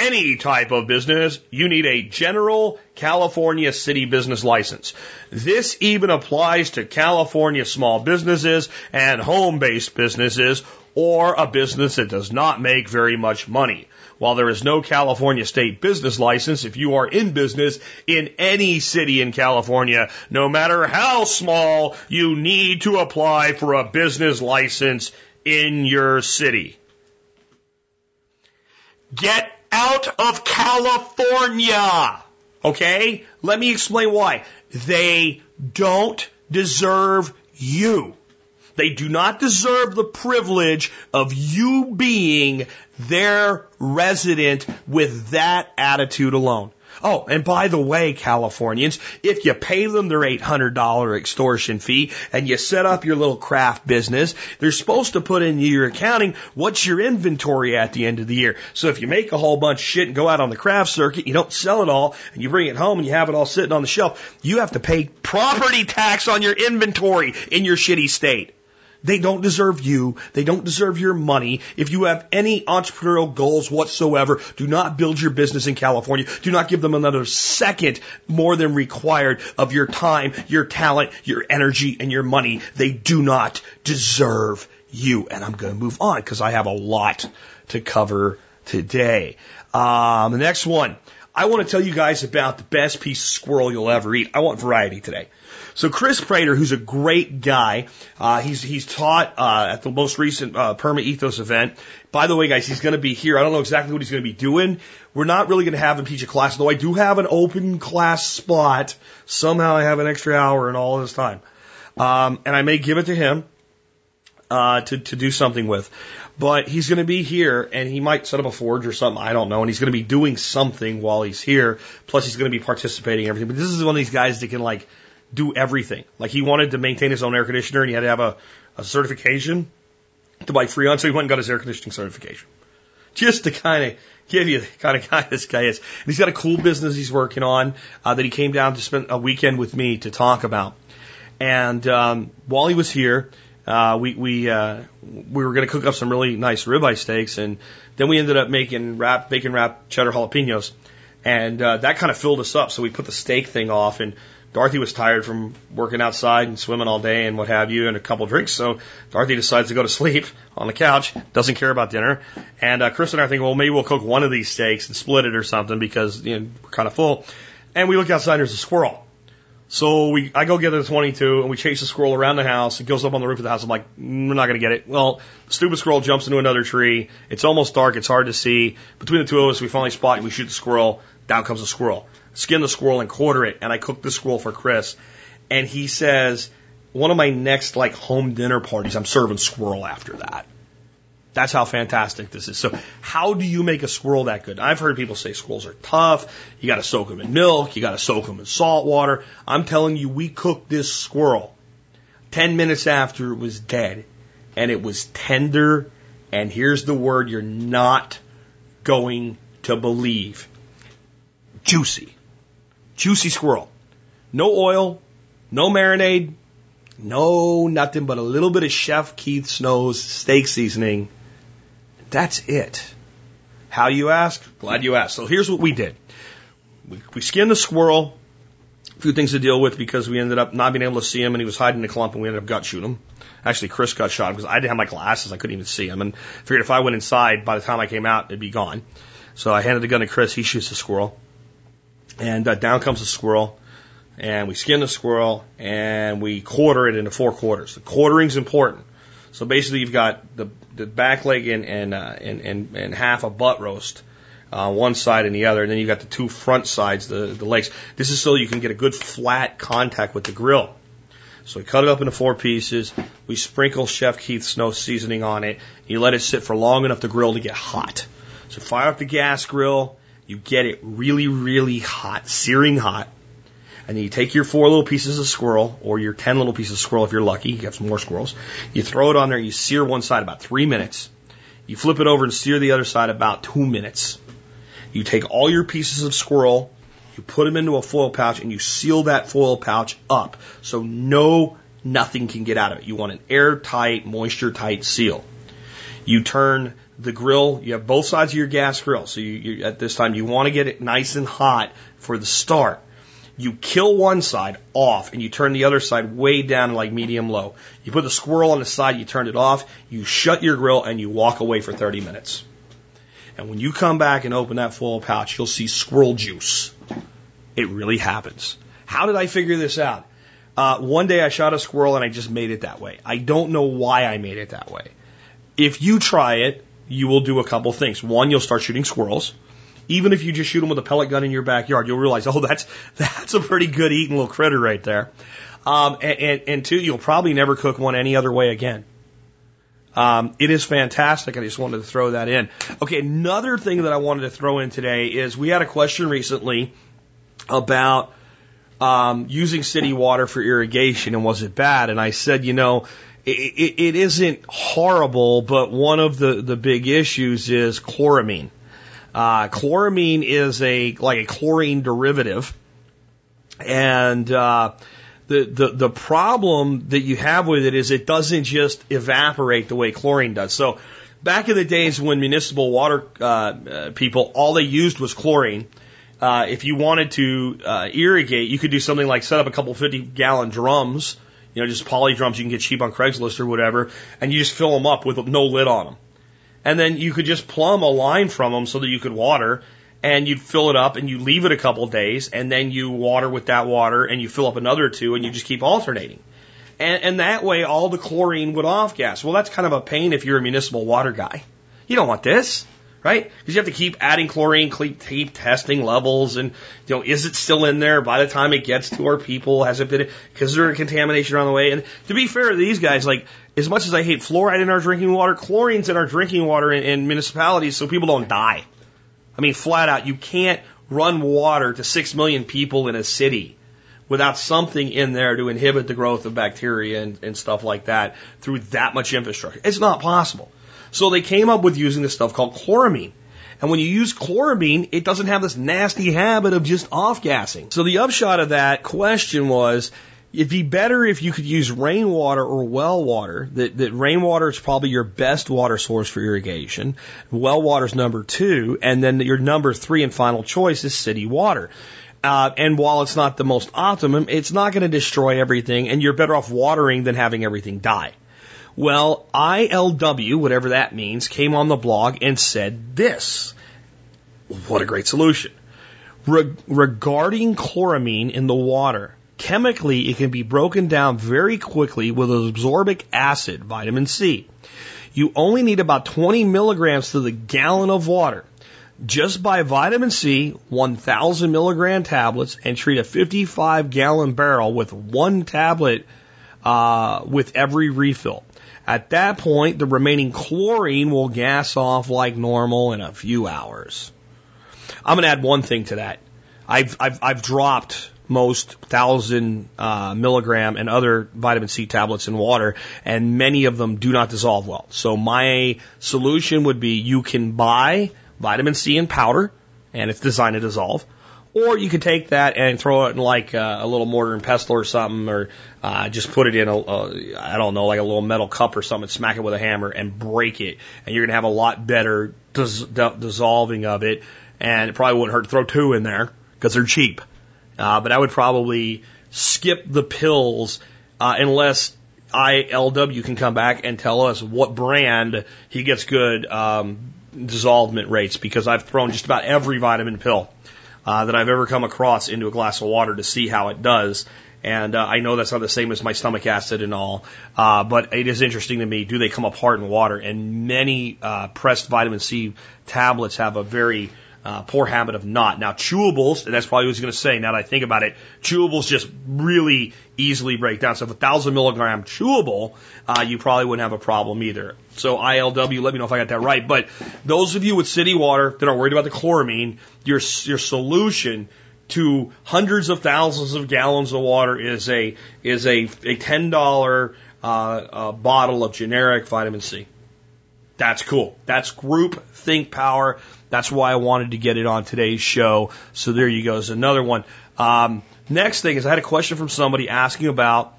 any type of business, you need a general California city business license. This even applies to California small businesses and home based businesses or a business that does not make very much money. While there is no California state business license, if you are in business in any city in California, no matter how small, you need to apply for a business license in your city. Get out of California. Okay? Let me explain why. They don't deserve you. They do not deserve the privilege of you being their resident with that attitude alone. Oh, and by the way, Californians, if you pay them their $800 extortion fee and you set up your little craft business, they're supposed to put in your accounting what's your inventory at the end of the year. So if you make a whole bunch of shit and go out on the craft circuit, you don't sell it all and you bring it home and you have it all sitting on the shelf, you have to pay property tax on your inventory in your shitty state. They don't deserve you. They don't deserve your money. If you have any entrepreneurial goals whatsoever, do not build your business in California. Do not give them another second more than required of your time, your talent, your energy, and your money. They do not deserve you. And I'm going to move on because I have a lot to cover today. Um, the next one. I want to tell you guys about the best piece of squirrel you'll ever eat. I want variety today. So Chris Prater, who's a great guy, uh, he's he's taught uh, at the most recent uh, Perma Ethos event. By the way, guys, he's going to be here. I don't know exactly what he's going to be doing. We're not really going to have him teach a class, though. I do have an open class spot. Somehow I have an extra hour and all this time, um, and I may give it to him uh, to to do something with. But he's going to be here, and he might set up a forge or something. I don't know. And he's going to be doing something while he's here. Plus, he's going to be participating in everything. But this is one of these guys that can like do everything. Like he wanted to maintain his own air conditioner and he had to have a, a certification to buy Freon, so he went and got his air conditioning certification. Just to kind of give you the kind of guy this guy is. And he's got a cool business he's working on uh, that he came down to spend a weekend with me to talk about. And um, while he was here, uh, we we uh, we were going to cook up some really nice ribeye steaks, and then we ended up making wrap bacon wrap cheddar jalapenos, and uh, that kind of filled us up. So we put the steak thing off, and Dorothy was tired from working outside and swimming all day and what have you, and a couple drinks. So Dorothy decides to go to sleep on the couch, doesn't care about dinner. And uh, Chris and I thinking, well, maybe we'll cook one of these steaks and split it or something because you know, we're kind of full. And we look outside, and there's a squirrel. So we, I go get the 22 and we chase the squirrel around the house. It goes up on the roof of the house. I'm like, we're not going to get it. Well, the stupid squirrel jumps into another tree. It's almost dark. It's hard to see. Between the two of us, we finally spot it. We shoot the squirrel. Down comes the squirrel skin the squirrel and quarter it, and I cooked the squirrel for Chris. And he says, one of my next like home dinner parties, I'm serving squirrel after that. That's how fantastic this is. So, how do you make a squirrel that good? I've heard people say squirrels are tough. You got to soak them in milk. You got to soak them in salt water. I'm telling you, we cooked this squirrel 10 minutes after it was dead, and it was tender. And here's the word you're not going to believe juicy. Juicy squirrel. No oil, no marinade, no nothing but a little bit of Chef Keith Snow's steak seasoning. That's it. How you ask? Glad you asked. So here's what we did. We, we skinned the squirrel. A few things to deal with because we ended up not being able to see him and he was hiding in a clump and we ended up gut shooting him. Actually, Chris got shot because I didn't have my glasses. I couldn't even see him and figured if I went inside, by the time I came out, it'd be gone. So I handed the gun to Chris. He shoots the squirrel. And uh, down comes the squirrel, and we skin the squirrel, and we quarter it into four quarters. The quartering's important. So basically, you've got the, the back leg and, and, uh, and, and, and half a butt roast uh, one side and the other, and then you've got the two front sides, the, the legs. This is so you can get a good flat contact with the grill. So we cut it up into four pieces. We sprinkle Chef Keith Snow seasoning on it. You let it sit for long enough to grill to get hot. So fire up the gas grill. You get it really, really hot, searing hot. And then you take your four little pieces of squirrel, or your ten little pieces of squirrel if you're lucky, you have some more squirrels. You throw it on there, you sear one side about three minutes. You flip it over and sear the other side about two minutes. You take all your pieces of squirrel, you put them into a foil pouch, and you seal that foil pouch up so no nothing can get out of it. You want an airtight, moisture tight seal. You turn the grill, you have both sides of your gas grill. So you, you, at this time, you want to get it nice and hot for the start. You kill one side off and you turn the other side way down like medium low. You put the squirrel on the side, you turn it off, you shut your grill and you walk away for 30 minutes. And when you come back and open that foil pouch, you'll see squirrel juice. It really happens. How did I figure this out? Uh, one day I shot a squirrel and I just made it that way. I don't know why I made it that way. If you try it, you will do a couple things. One, you'll start shooting squirrels. Even if you just shoot them with a pellet gun in your backyard, you'll realize, oh, that's that's a pretty good eating little critter right there. Um, and, and, and two, you'll probably never cook one any other way again. Um, it is fantastic. I just wanted to throw that in. Okay, another thing that I wanted to throw in today is we had a question recently about um, using city water for irrigation and was it bad? And I said, you know, it, it, isn't horrible, but one of the, the big issues is chloramine. Uh, chloramine is a like a chlorine derivative, and uh, the, the the problem that you have with it is it doesn't just evaporate the way chlorine does. So back in the days when municipal water uh, uh, people all they used was chlorine. Uh, if you wanted to uh, irrigate, you could do something like set up a couple 50 gallon drums, you know, just poly drums you can get cheap on Craigslist or whatever, and you just fill them up with no lid on them. And then you could just plumb a line from them so that you could water and you'd fill it up and you leave it a couple days and then you water with that water and you fill up another two and you just keep alternating. And, and that way all the chlorine would off gas. Well, that's kind of a pain if you're a municipal water guy. You don't want this, right? Because you have to keep adding chlorine, keep, keep testing levels and, you know, is it still in there by the time it gets to our people? Has it been, because there contamination around the way? And to be fair to these guys, like, as much as I hate fluoride in our drinking water, chlorine's in our drinking water in, in municipalities so people don't die. I mean, flat out, you can't run water to six million people in a city without something in there to inhibit the growth of bacteria and, and stuff like that through that much infrastructure. It's not possible. So they came up with using this stuff called chloramine. And when you use chloramine, it doesn't have this nasty habit of just off gassing. So the upshot of that question was, It'd be better if you could use rainwater or well water. That, that rainwater is probably your best water source for irrigation. Well water is number two, and then your number three and final choice is city water. Uh, and while it's not the most optimum, it's not going to destroy everything, and you're better off watering than having everything die. Well, ILW, whatever that means, came on the blog and said this. What a great solution. Re- regarding chloramine in the water, Chemically, it can be broken down very quickly with ascorbic acid, vitamin C. You only need about 20 milligrams to the gallon of water. Just buy vitamin C, 1000 milligram tablets, and treat a 55 gallon barrel with one tablet uh, with every refill. At that point, the remaining chlorine will gas off like normal in a few hours. I'm going to add one thing to that. I've, I've, I've dropped most thousand uh, milligram and other vitamin C tablets in water, and many of them do not dissolve well. So my solution would be you can buy vitamin C in powder, and it's designed to dissolve. Or you could take that and throw it in like uh, a little mortar and pestle or something, or uh, just put it in a, a, I don't know, like a little metal cup or something, smack it with a hammer and break it, and you're gonna have a lot better dis- dissolving of it. And it probably wouldn't hurt to throw two in there because they're cheap. Uh, but I would probably skip the pills uh, unless ILW can come back and tell us what brand he gets good um, dissolvement rates because I've thrown just about every vitamin pill uh, that I've ever come across into a glass of water to see how it does. And uh, I know that's not the same as my stomach acid and all, uh, but it is interesting to me. Do they come apart in water? And many uh, pressed vitamin C tablets have a very uh, poor habit of not. Now, chewables, and that's probably what was going to say now that I think about it, chewables just really easily break down. So if a thousand milligram chewable, uh, you probably wouldn't have a problem either. So ILW, let me know if I got that right. But those of you with city water that are worried about the chloramine, your, your solution to hundreds of thousands of gallons of water is a, is a, a $10, uh, uh, bottle of generic vitamin C. That's cool. That's group think power. That's why I wanted to get it on today's show. So there you go. Is another one. Um, next thing is I had a question from somebody asking about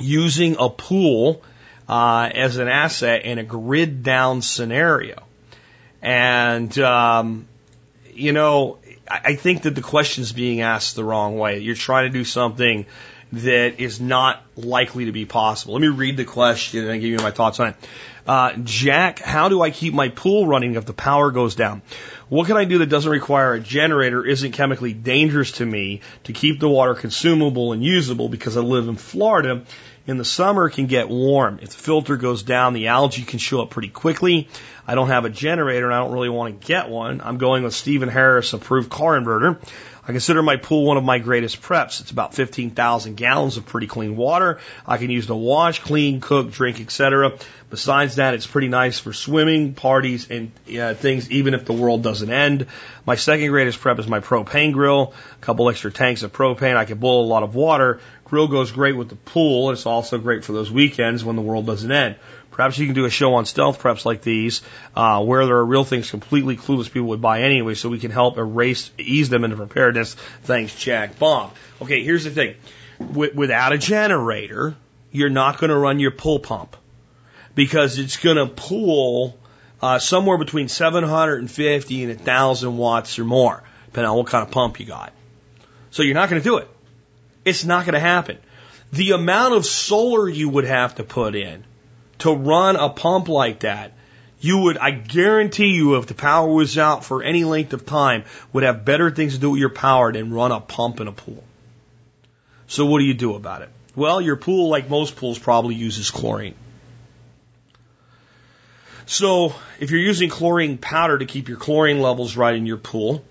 using a pool uh, as an asset in a grid down scenario. And, um, you know, I think that the question is being asked the wrong way. You're trying to do something that is not likely to be possible. Let me read the question and give you my thoughts on it. Uh, Jack, how do I keep my pool running if the power goes down? What can I do that doesn't require a generator, isn't chemically dangerous to me to keep the water consumable and usable because I live in Florida? In the summer, it can get warm. If the filter goes down, the algae can show up pretty quickly. I don't have a generator and I don't really want to get one. I'm going with Stephen Harris approved car inverter. I consider my pool one of my greatest preps. It's about 15,000 gallons of pretty clean water. I can use to wash, clean, cook, drink, etc. Besides that, it's pretty nice for swimming, parties, and uh, things, even if the world doesn't end. My second greatest prep is my propane grill. A couple extra tanks of propane. I can boil a lot of water. Grill goes great with the pool. It's also great for those weekends when the world doesn't end. Perhaps you can do a show on stealth preps like these, uh, where there are real things completely clueless people would buy anyway, so we can help erase, ease them into preparedness. Thanks, Jack Bomb. Okay, here's the thing. With, without a generator, you're not going to run your pull pump because it's going to pull uh, somewhere between 750 and 1,000 watts or more, depending on what kind of pump you got. So you're not going to do it. It's not going to happen. The amount of solar you would have to put in to run a pump like that, you would, I guarantee you, if the power was out for any length of time, would have better things to do with your power than run a pump in a pool. So what do you do about it? Well, your pool, like most pools, probably uses chlorine. So if you're using chlorine powder to keep your chlorine levels right in your pool,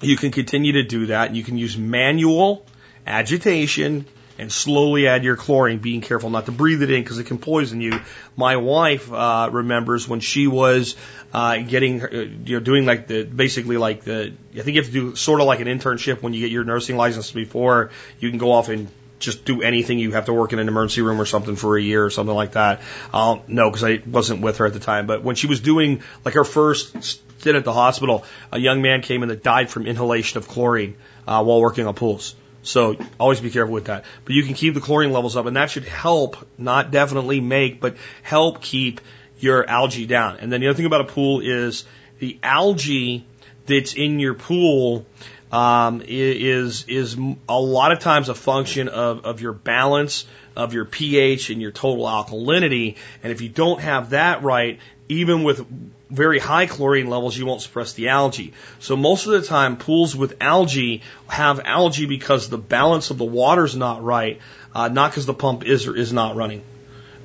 you can continue to do that. You can use manual agitation and slowly add your chlorine, being careful not to breathe it in because it can poison you. My wife uh, remembers when she was uh, getting, uh, you know, doing like the basically like the. I think you have to do sort of like an internship when you get your nursing license before you can go off and just do anything. You have to work in an emergency room or something for a year or something like that. Um, no, because I wasn't with her at the time. But when she was doing like her first stint at the hospital, a young man came in that died from inhalation of chlorine uh, while working on pools. So always be careful with that. But you can keep the chlorine levels up, and that should help, not definitely make, but help keep your algae down. And then the other thing about a pool is the algae that's in your pool um, is is a lot of times a function of, of your balance of your pH and your total alkalinity. And if you don't have that right, even with very high chlorine levels, you won't suppress the algae. So most of the time, pools with algae have algae because the balance of the water is not right, uh, not because the pump is or is not running.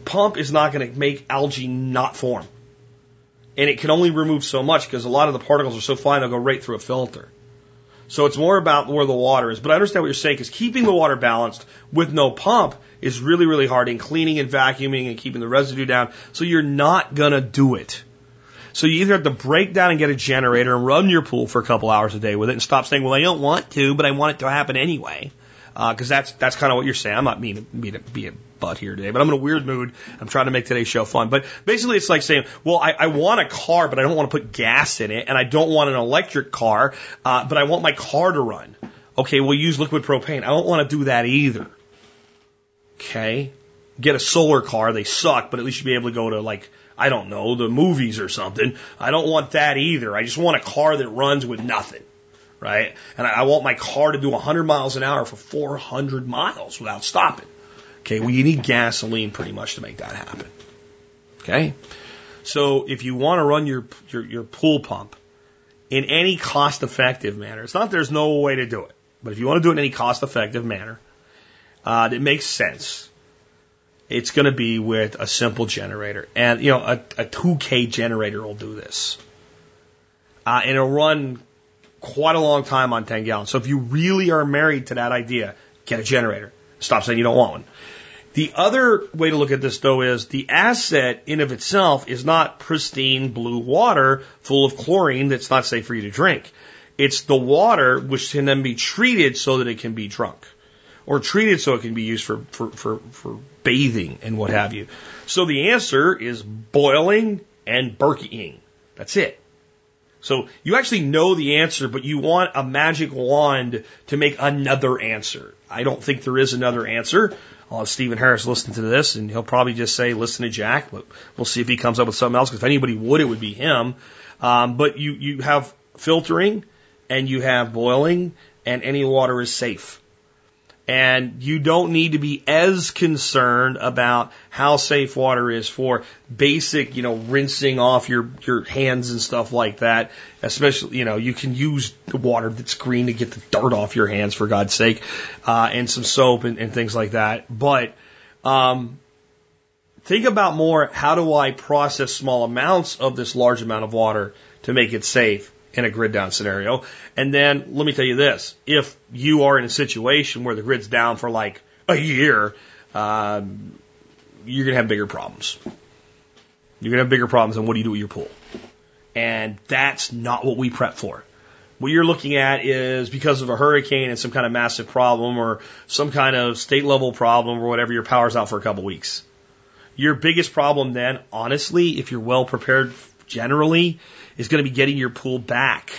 Pump is not going to make algae not form. And it can only remove so much because a lot of the particles are so fine they'll go right through a filter. So it's more about where the water is. But I understand what you're saying because keeping the water balanced with no pump is really, really hard in cleaning and vacuuming and keeping the residue down. So you're not going to do it. So you either have to break down and get a generator and run your pool for a couple hours a day with it and stop saying, well, I don't want to, but I want it to happen anyway. Because uh, that's that's kind of what you're saying. I'm not meaning to be, to be a butt here today, but I'm in a weird mood. I'm trying to make today's show fun. But basically, it's like saying, well, I, I want a car, but I don't want to put gas in it, and I don't want an electric car, uh, but I want my car to run. Okay, we'll use liquid propane. I don't want to do that either. Okay, get a solar car. They suck, but at least you'll be able to go to like I don't know the movies or something. I don't want that either. I just want a car that runs with nothing right? And I, want my car to do 100 miles an hour for 400 miles without stopping. Okay, well, you need gasoline pretty much to make that happen. Okay? So if you want to run your, your, your pool pump in any cost effective manner, it's not there's no way to do it, but if you want to do it in any cost effective manner uh, that makes sense, it's going to be with a simple generator. And, you know, a, a 2K generator will do this. Uh, and it'll run quite a long time on 10 gallons. So if you really are married to that idea, get a generator. Stop saying you don't want one. The other way to look at this though is the asset in of itself is not pristine blue water full of chlorine that's not safe for you to drink. It's the water which can then be treated so that it can be drunk or treated so it can be used for, for, for, for bathing and what have you. So the answer is boiling and Berkeying. That's it. So you actually know the answer, but you want a magic wand to make another answer. I don't think there is another answer. I'll have Stephen Harris listen to this, and he'll probably just say, "Listen to Jack." But we'll see if he comes up with something else. Because if anybody would, it would be him. Um, but you you have filtering, and you have boiling, and any water is safe. And you don't need to be as concerned about how safe water is for basic, you know, rinsing off your, your hands and stuff like that. Especially, you know, you can use the water that's green to get the dirt off your hands, for God's sake, uh, and some soap and, and things like that. But, um, think about more how do I process small amounts of this large amount of water to make it safe in a grid down scenario. And then let me tell you this: if you are in a situation where the grid's down for like a year, um, you're gonna have bigger problems. You're gonna have bigger problems. And what do you do with your pool? And that's not what we prep for. What you're looking at is because of a hurricane and some kind of massive problem or some kind of state level problem or whatever, your power's out for a couple weeks. Your biggest problem then, honestly, if you're well prepared generally, is going to be getting your pool back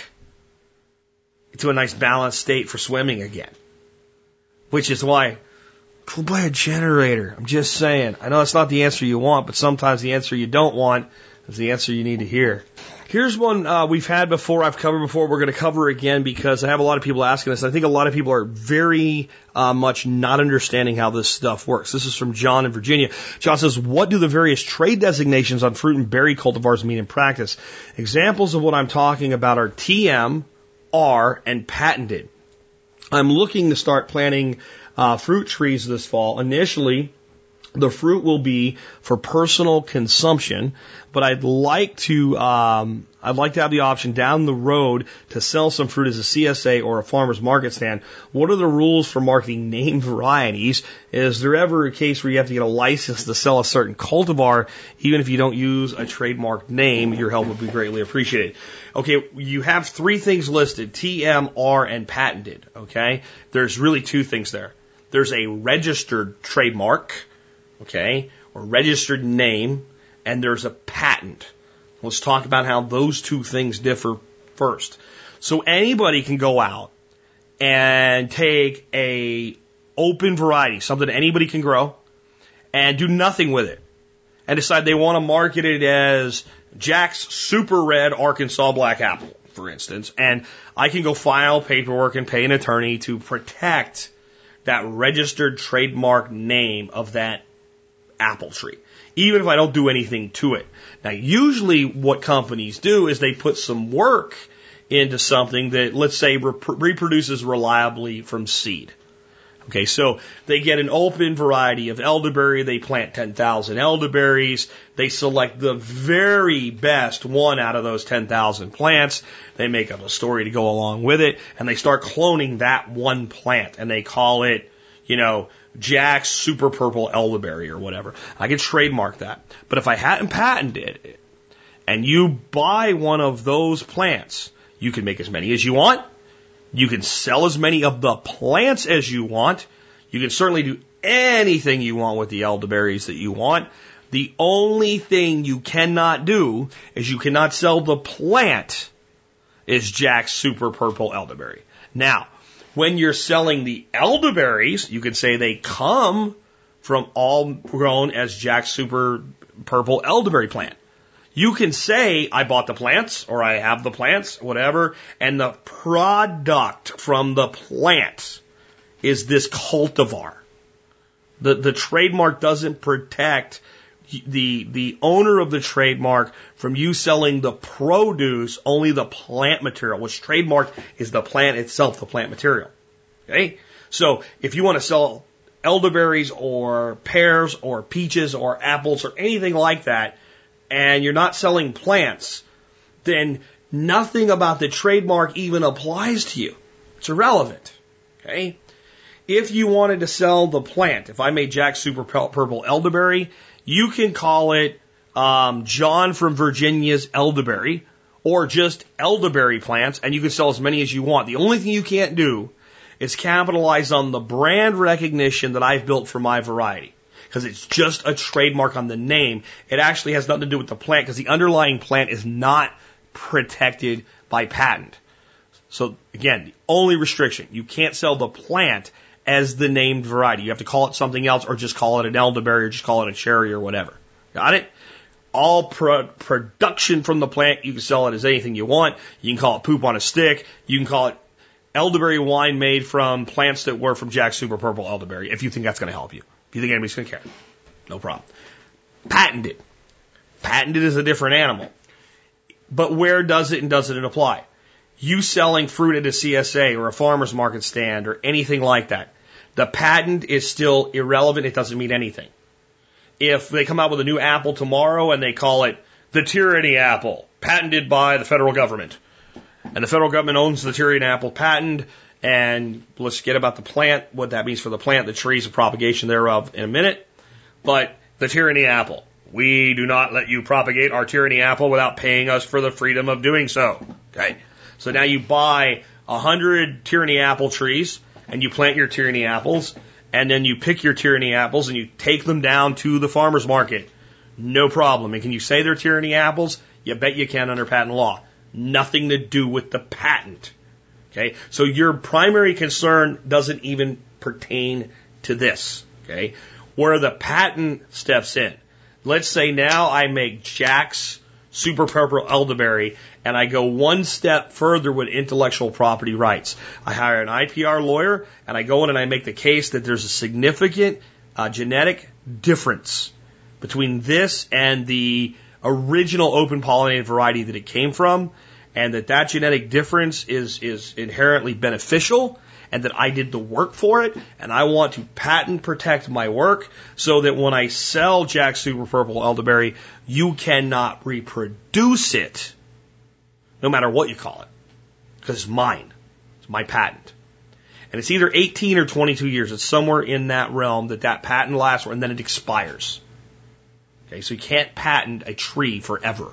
to a nice balanced state for swimming again. Which is why, go buy a generator. I'm just saying. I know it's not the answer you want, but sometimes the answer you don't want is the answer you need to hear. Here's one uh, we've had before, I've covered before, we're going to cover again because I have a lot of people asking this. I think a lot of people are very uh, much not understanding how this stuff works. This is from John in Virginia. John says, What do the various trade designations on fruit and berry cultivars mean in practice? Examples of what I'm talking about are TM, R, and patented. I'm looking to start planting uh, fruit trees this fall. Initially, the fruit will be for personal consumption, but I'd like to um, I'd like to have the option down the road to sell some fruit as a CSA or a farmer's market stand. What are the rules for marketing name varieties? Is there ever a case where you have to get a license to sell a certain cultivar, even if you don't use a trademark name? Your help would be greatly appreciated. Okay, you have three things listed: TM, R, and patented. Okay, there's really two things there. There's a registered trademark okay, or registered name, and there's a patent. Let's talk about how those two things differ first. So anybody can go out and take a open variety, something anybody can grow, and do nothing with it, and decide they want to market it as Jack's Super Red Arkansas Black Apple, for instance, and I can go file paperwork and pay an attorney to protect that registered trademark name of that apple tree, even if I don't do anything to it. Now, usually what companies do is they put some work into something that, let's say, rep- reproduces reliably from seed. Okay, so they get an open variety of elderberry, they plant 10,000 elderberries, they select the very best one out of those 10,000 plants, they make up a story to go along with it, and they start cloning that one plant, and they call it, you know, Jack's Super Purple Elderberry or whatever. I could trademark that. But if I hadn't patented it, and you buy one of those plants, you can make as many as you want. You can sell as many of the plants as you want. You can certainly do anything you want with the elderberries that you want. The only thing you cannot do is you cannot sell the plant is Jack's Super Purple Elderberry. Now, when you're selling the elderberries, you could say they come from all grown as Jack's Super Purple Elderberry plant. You can say, I bought the plants or I have the plants, whatever, and the product from the plant is this cultivar. The, the trademark doesn't protect the, the owner of the trademark from you selling the produce, only the plant material, which trademark is the plant itself, the plant material. Okay? So if you want to sell elderberries or pears or peaches or apples or anything like that, and you're not selling plants, then nothing about the trademark even applies to you. It's irrelevant. Okay? If you wanted to sell the plant, if I made Jack Super Purple Elderberry, you can call it um, John from Virginia's Elderberry or just elderberry plants, and you can sell as many as you want. The only thing you can't do is capitalize on the brand recognition that I've built for my variety. Because it's just a trademark on the name. It actually has nothing to do with the plant because the underlying plant is not protected by patent. So again, the only restriction, you can't sell the plant as the named variety. You have to call it something else or just call it an elderberry or just call it a cherry or whatever. Got it? All pro- production from the plant, you can sell it as anything you want. You can call it poop on a stick. You can call it elderberry wine made from plants that were from Jack Super Purple elderberry, if you think that's going to help you. If you think anybody's going to care. No problem. Patented. Patented is a different animal. But where does it and doesn't it apply? You selling fruit at a CSA or a farmer's market stand or anything like that. The patent is still irrelevant. It doesn't mean anything. If they come out with a new apple tomorrow and they call it the tyranny apple, patented by the federal government, And the federal government owns the tyranny apple patent. And let's forget about the plant, what that means for the plant, the trees, the propagation thereof in a minute. But the tyranny apple. We do not let you propagate our tyranny apple without paying us for the freedom of doing so. Okay. So now you buy a hundred tyranny apple trees and you plant your tyranny apples and then you pick your tyranny apples and you take them down to the farmer's market. No problem. And can you say they're tyranny apples? You bet you can under patent law. Nothing to do with the patent. Okay. So your primary concern doesn't even pertain to this. Okay. Where the patent steps in. Let's say now I make Jack's Super Purple Elderberry and I go one step further with intellectual property rights. I hire an IPR lawyer and I go in and I make the case that there's a significant uh, genetic difference between this and the original open pollinated variety that it came from and that that genetic difference is, is inherently beneficial and that I did the work for it and I want to patent protect my work so that when I sell Jack Super Purple Elderberry, you cannot reproduce it no matter what you call it because it's mine. It's my patent. And it's either 18 or 22 years. It's somewhere in that realm that that patent lasts and then it expires. Okay, so you can't patent a tree forever.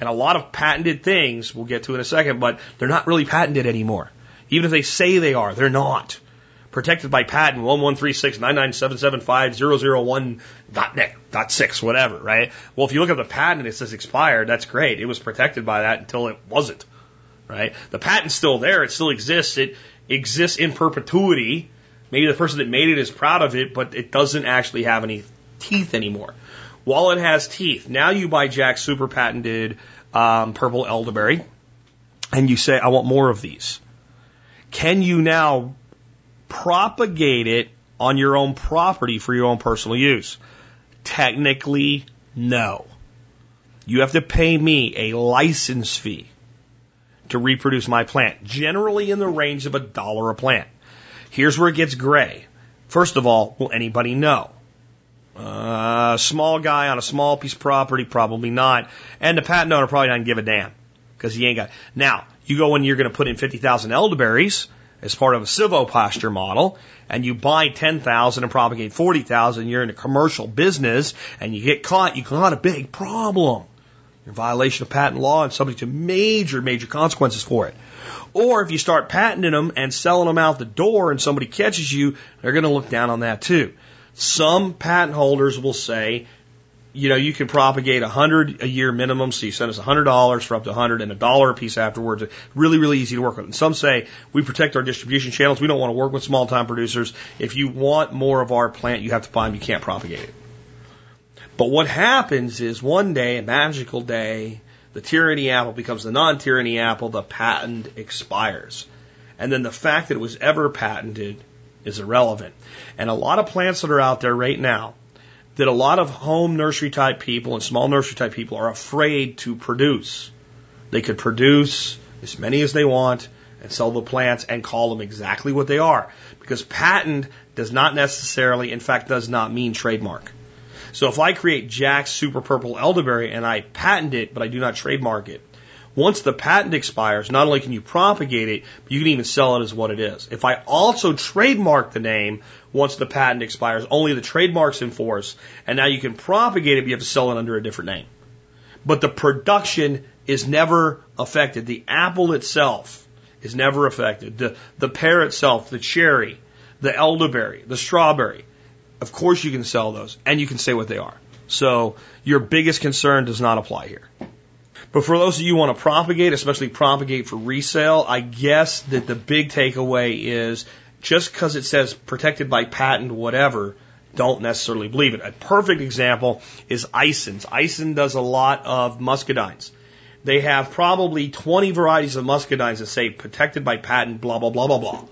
And a lot of patented things we'll get to in a second, but they're not really patented anymore. Even if they say they are, they're not. Protected by patent 113699775001.net, dot six, whatever, right? Well, if you look at the patent, and it says expired. That's great. It was protected by that until it wasn't, right? The patent's still there. It still exists. It exists in perpetuity. Maybe the person that made it is proud of it, but it doesn't actually have any teeth anymore. While it has teeth, now you buy Jack's super patented um, purple elderberry, and you say, "I want more of these." Can you now propagate it on your own property for your own personal use? Technically, no. You have to pay me a license fee to reproduce my plant, generally in the range of a dollar a plant. Here's where it gets gray. First of all, will anybody know? Uh, small guy on a small piece of property, probably not. And the patent owner probably doesn't give a damn because he ain't got. Now, you go and you're going to put in 50,000 elderberries as part of a silvopasture model, and you buy 10,000 and propagate 40,000, you're in a commercial business, and you get caught, you got a big problem. You're in violation of patent law and subject to major, major consequences for it. Or if you start patenting them and selling them out the door and somebody catches you, they're going to look down on that too. Some patent holders will say, you know, you can propagate a hundred a year minimum, so you send us a hundred dollars for up to a hundred and a dollar a piece afterwards. Really, really easy to work with. And some say we protect our distribution channels. We don't want to work with small time producers. If you want more of our plant, you have to buy them. You can't propagate it. But what happens is one day, a magical day, the tyranny apple becomes the non-tyranny apple. The patent expires, and then the fact that it was ever patented is irrelevant. And a lot of plants that are out there right now that a lot of home nursery type people and small nursery type people are afraid to produce. They could produce as many as they want and sell the plants and call them exactly what they are. Because patent does not necessarily, in fact, does not mean trademark. So if I create Jack's Super Purple Elderberry and I patent it, but I do not trademark it, once the patent expires, not only can you propagate it, but you can even sell it as what it is. If I also trademark the name, once the patent expires, only the trademark's in force, and now you can propagate it, but you have to sell it under a different name. But the production is never affected. The apple itself is never affected. The, the pear itself, the cherry, the elderberry, the strawberry. Of course you can sell those, and you can say what they are. So your biggest concern does not apply here. But for those of you who want to propagate, especially propagate for resale, I guess that the big takeaway is just because it says protected by patent, whatever, don't necessarily believe it. A perfect example is Ison's. Ison does a lot of muscadines. They have probably 20 varieties of muscadines that say protected by patent, blah, blah, blah, blah, blah.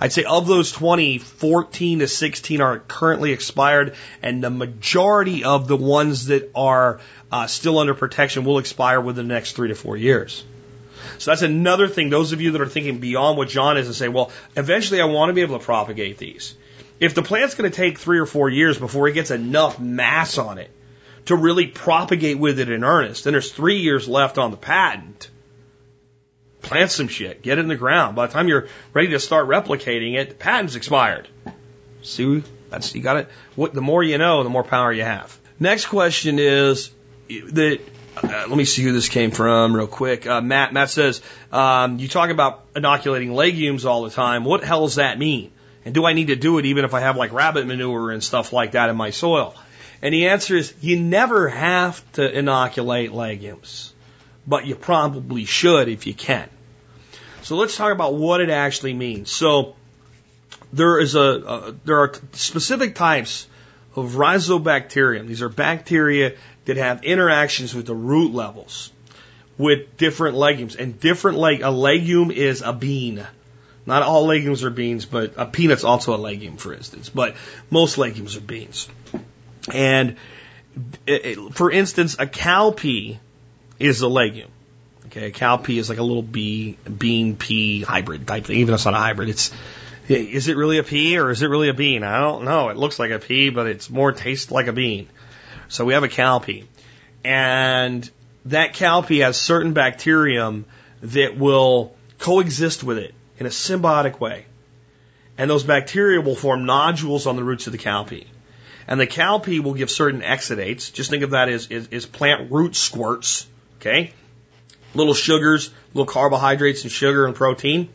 I'd say of those 20, 14 to 16 are currently expired, and the majority of the ones that are uh, still under protection will expire within the next three to four years. So that's another thing. Those of you that are thinking beyond what John is and say, well, eventually I want to be able to propagate these. If the plant's going to take three or four years before it gets enough mass on it to really propagate with it in earnest, then there's three years left on the patent plant some shit, get it in the ground. By the time you're ready to start replicating it, the patent's expired. See, that's you got it. What the more you know, the more power you have. Next question is that. Uh, let me see who this came from real quick. Uh, Matt Matt says um, you talk about inoculating legumes all the time. What hell does that mean? And do I need to do it even if I have like rabbit manure and stuff like that in my soil? And the answer is you never have to inoculate legumes, but you probably should if you can. So let's talk about what it actually means. So there is a, a there are specific types of rhizobacterium. These are bacteria that have interactions with the root levels with different legumes. And different leg a legume is a bean. Not all legumes are beans, but a peanut's also a legume, for instance. But most legumes are beans. And for instance, a cowpea is a legume. Okay, a cowpea is like a little bee, bean pea hybrid type thing. Even though it's not a hybrid, it's is it really a pea or is it really a bean? I don't know. It looks like a pea, but it's more tastes like a bean. So we have a cowpea. And that cowpea has certain bacterium that will coexist with it in a symbiotic way. And those bacteria will form nodules on the roots of the cowpea. And the cowpea will give certain exudates. Just think of that as, as, as plant root squirts. Okay? Little sugars, little carbohydrates and sugar and protein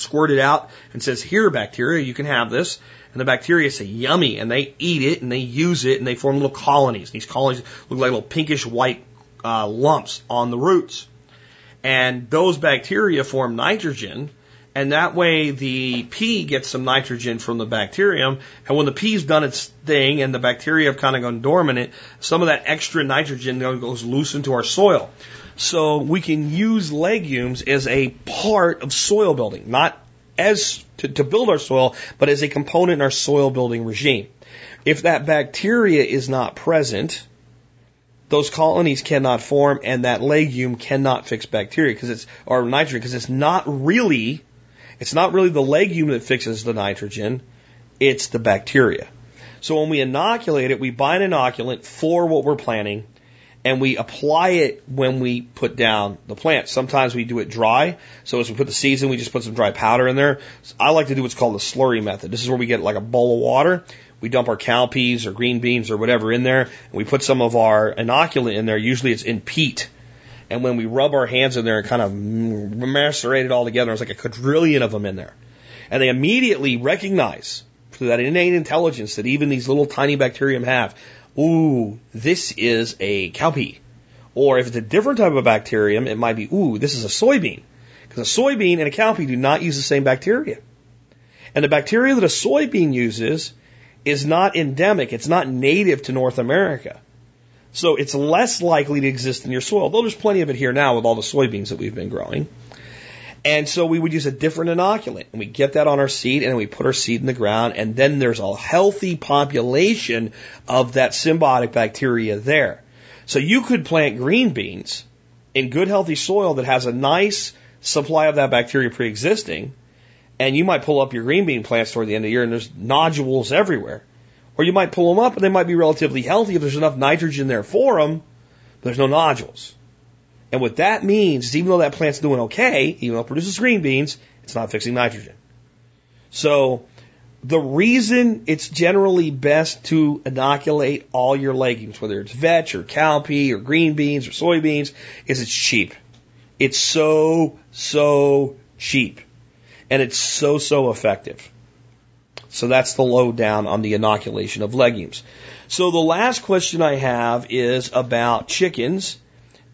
squirt it out and says, here, bacteria, you can have this. And the bacteria say, yummy, and they eat it and they use it and they form little colonies. These colonies look like little pinkish white uh, lumps on the roots. And those bacteria form nitrogen, and that way the pea gets some nitrogen from the bacterium. And when the pea's done its thing and the bacteria have kind of gone dormant, some of that extra nitrogen goes loose into our soil. So we can use legumes as a part of soil building, not as to, to build our soil, but as a component in our soil building regime. If that bacteria is not present, those colonies cannot form and that legume cannot fix bacteria because it's, or nitrogen because it's not really, it's not really the legume that fixes the nitrogen, it's the bacteria. So when we inoculate it, we buy an inoculant for what we're planting and we apply it when we put down the plant. Sometimes we do it dry. So as we put the seeds in, we just put some dry powder in there. I like to do what's called the slurry method. This is where we get like a bowl of water. We dump our cowpeas or green beans or whatever in there, and we put some of our inoculant in there. Usually it's in peat. And when we rub our hands in there and kind of macerate it all together, there's like a quadrillion of them in there. And they immediately recognize through that innate intelligence that even these little tiny bacterium have ooh, this is a cowpea. Or if it's a different type of bacterium, it might be, ooh, this is a soybean. Because a soybean and a cowpea do not use the same bacteria. And the bacteria that a soybean uses is not endemic, it's not native to North America. So it's less likely to exist in your soil, though there's plenty of it here now with all the soybeans that we've been growing. And so we would use a different inoculant and we get that on our seed and we put our seed in the ground and then there's a healthy population of that symbiotic bacteria there. So you could plant green beans in good healthy soil that has a nice supply of that bacteria pre-existing and you might pull up your green bean plants toward the end of the year and there's nodules everywhere. Or you might pull them up and they might be relatively healthy if there's enough nitrogen there for them, but there's no nodules. And what that means is even though that plant's doing okay, even though it produces green beans, it's not fixing nitrogen. So the reason it's generally best to inoculate all your legumes, whether it's vetch or cowpea or green beans or soybeans, is it's cheap. It's so, so cheap. And it's so, so effective. So that's the lowdown on the inoculation of legumes. So the last question I have is about chickens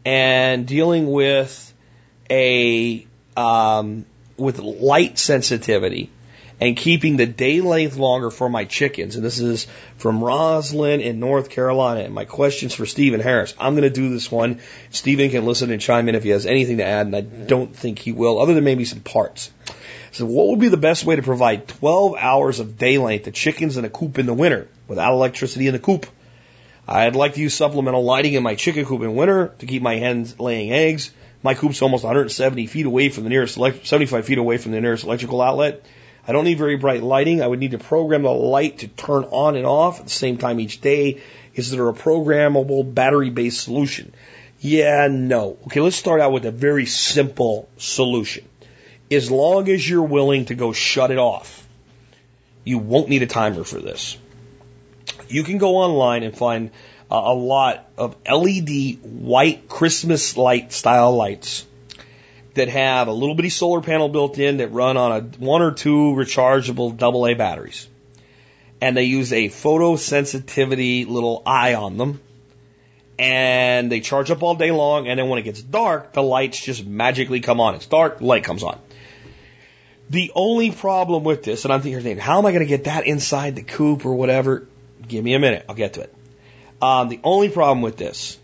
and dealing with a um, with light sensitivity and keeping the day length longer for my chickens. And this is from Roslyn in North Carolina. And my questions for Steven Harris. I'm going to do this one. Steven can listen and chime in if he has anything to add, and I don't think he will, other than maybe some parts. So, what would be the best way to provide 12 hours of day length to chickens in a coop in the winter without electricity in the coop? I'd like to use supplemental lighting in my chicken coop in winter to keep my hens laying eggs. My coop's almost 170 feet away from the nearest, 75 feet away from the nearest electrical outlet. I don't need very bright lighting. I would need to program the light to turn on and off at the same time each day. Is there a programmable battery based solution? Yeah, no. Okay, let's start out with a very simple solution. As long as you're willing to go shut it off, you won't need a timer for this. You can go online and find a, a lot of LED white Christmas light style lights that have a little bitty solar panel built in that run on a one or two rechargeable AA batteries. And they use a photosensitivity little eye on them. And they charge up all day long. And then when it gets dark, the lights just magically come on. It's dark, light comes on. The only problem with this, and I'm thinking, how am I going to get that inside the coop or whatever? Give me a minute. I'll get to it. Um, the only problem with this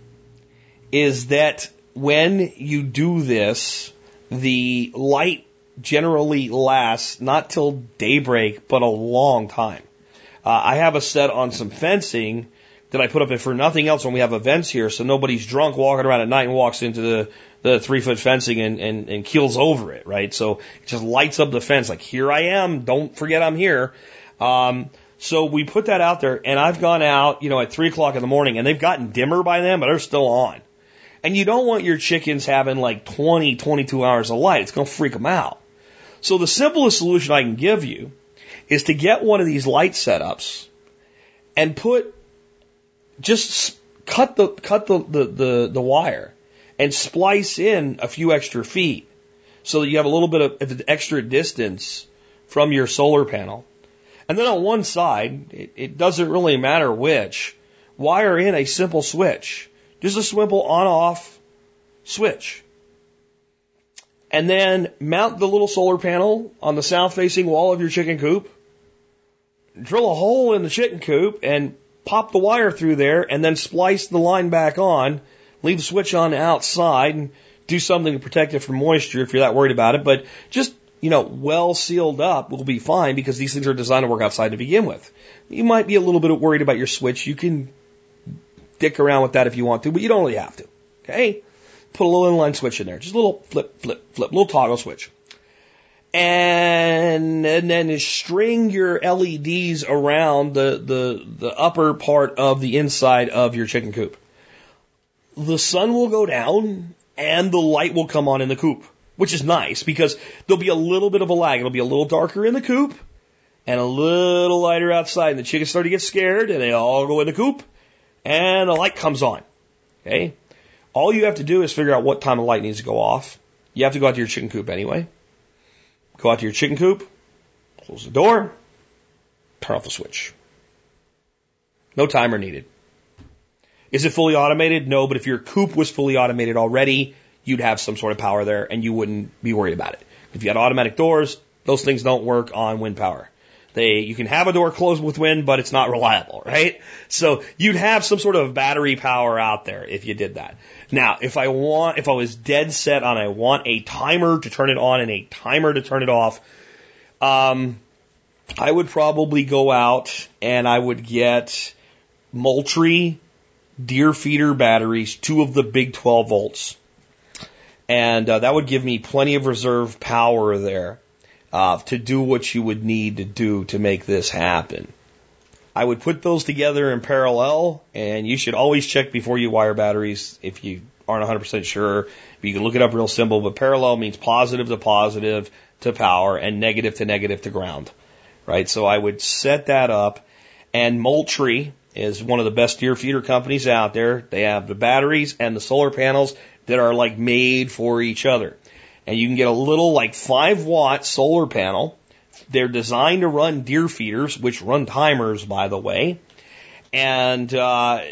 is that when you do this, the light generally lasts not till daybreak, but a long time. Uh, I have a set on some fencing that I put up for nothing else when we have events here, so nobody's drunk walking around at night and walks into the, the three foot fencing and, and, and keels over it, right? So it just lights up the fence like, here I am, don't forget I'm here. Um, so we put that out there and I've gone out, you know, at three o'clock in the morning and they've gotten dimmer by then, but they're still on. And you don't want your chickens having like 20, 22 hours of light. It's going to freak them out. So the simplest solution I can give you is to get one of these light setups and put, just cut the, cut the, the, the, the wire and splice in a few extra feet so that you have a little bit of extra distance from your solar panel. And then on one side, it, it doesn't really matter which, wire in a simple switch just a simple on off switch. And then mount the little solar panel on the south facing wall of your chicken coop. Drill a hole in the chicken coop and pop the wire through there and then splice the line back on. Leave the switch on outside and do something to protect it from moisture if you're that worried about it. But just, you know, well sealed up will be fine because these things are designed to work outside to begin with. You might be a little bit worried about your switch. You can dick around with that if you want to, but you don't really have to. Okay? Put a little inline switch in there. Just a little flip, flip, flip, little toggle switch. And, and then string your LEDs around the, the, the upper part of the inside of your chicken coop. The sun will go down and the light will come on in the coop, which is nice because there'll be a little bit of a lag. It'll be a little darker in the coop and a little lighter outside. And the chickens start to get scared and they all go in the coop and the light comes on. Okay? All you have to do is figure out what time the light needs to go off. You have to go out to your chicken coop anyway. Go out to your chicken coop, close the door, turn off the switch. No timer needed. Is it fully automated? No, but if your coop was fully automated already, you'd have some sort of power there and you wouldn't be worried about it. If you had automatic doors, those things don't work on wind power. They, you can have a door closed with wind, but it's not reliable, right? So you'd have some sort of battery power out there if you did that. Now, if I want, if I was dead set on I want a timer to turn it on and a timer to turn it off, um, I would probably go out and I would get Moultrie deer feeder batteries, two of the big 12 volts. And uh, that would give me plenty of reserve power there uh, to do what you would need to do to make this happen. I would put those together in parallel, and you should always check before you wire batteries if you aren't 100% sure. You can look it up real simple, but parallel means positive to positive to power and negative to negative to ground, right? So I would set that up, and Moultrie is one of the best deer feeder companies out there. They have the batteries and the solar panels that are like made for each other and you can get a little like five watt solar panel. They're designed to run deer feeders, which run timers, by the way. And uh,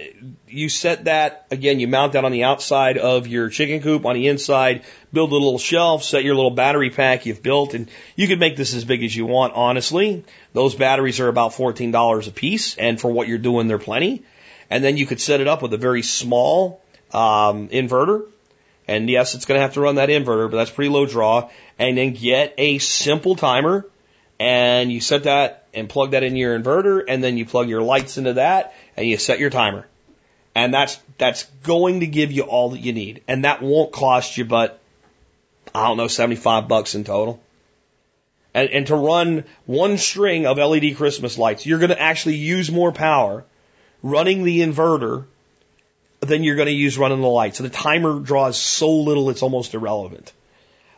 you set that again. You mount that on the outside of your chicken coop. On the inside, build a little shelf. Set your little battery pack you've built, and you can make this as big as you want. Honestly, those batteries are about fourteen dollars a piece, and for what you're doing, they're plenty. And then you could set it up with a very small um, inverter and yes, it's going to have to run that inverter, but that's pretty low draw. And then get a simple timer and you set that and plug that in your inverter and then you plug your lights into that and you set your timer. And that's, that's going to give you all that you need. And that won't cost you but, I don't know, 75 bucks in total. And, and to run one string of LED Christmas lights, you're going to actually use more power running the inverter then you're going to use running the light. So the timer draws so little, it's almost irrelevant.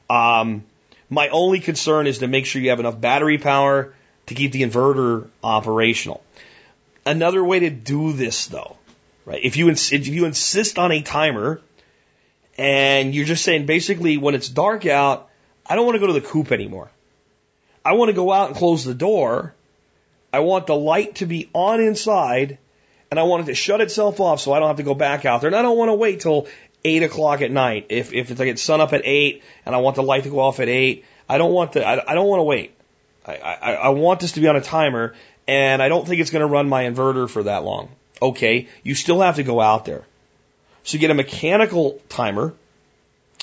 Um, my only concern is to make sure you have enough battery power to keep the inverter operational. Another way to do this though, right? If you, ins- if you insist on a timer and you're just saying basically when it's dark out, I don't want to go to the coop anymore. I want to go out and close the door. I want the light to be on inside and I want it to shut itself off so I don't have to go back out there. And I don't want to wait till eight o'clock at night. If, if it's like it's sun up at eight and I want the light to go off at eight, I don't want the, I, I don't want to wait. I, I, I want this to be on a timer and I don't think it's going to run my inverter for that long. Okay. You still have to go out there. So you get a mechanical timer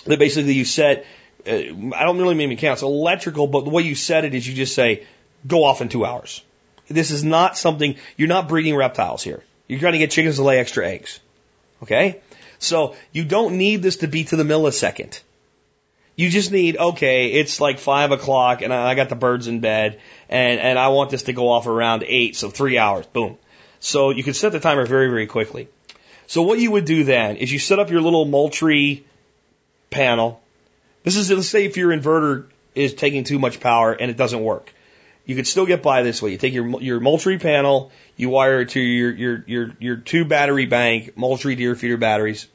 that basically you set, uh, I don't really mean mechanical, it's electrical, but the way you set it is you just say, go off in two hours. This is not something, you're not breeding reptiles here. You're trying to get chickens to lay extra eggs. Okay? So you don't need this to be to the millisecond. You just need, okay, it's like five o'clock and I got the birds in bed and, and I want this to go off around eight, so three hours, boom. So you can set the timer very, very quickly. So what you would do then is you set up your little Moultrie panel. This is, let's say if your inverter is taking too much power and it doesn't work. You could still get by this way. You take your, your Moultrie panel, you wire it to your, your, your, your two battery bank, Moultrie deer feeder batteries,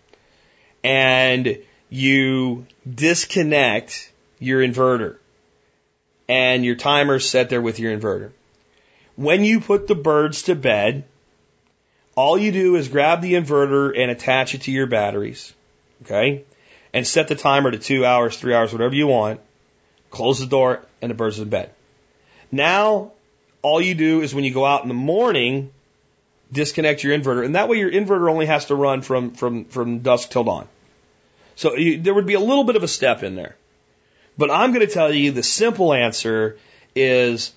and you disconnect your inverter and your timer's set there with your inverter. When you put the birds to bed, all you do is grab the inverter and attach it to your batteries. Okay? And set the timer to two hours, three hours, whatever you want. Close the door and the birds are in bed. Now, all you do is when you go out in the morning, disconnect your inverter. And that way your inverter only has to run from, from, from dusk till dawn. So you, there would be a little bit of a step in there. But I'm going to tell you the simple answer is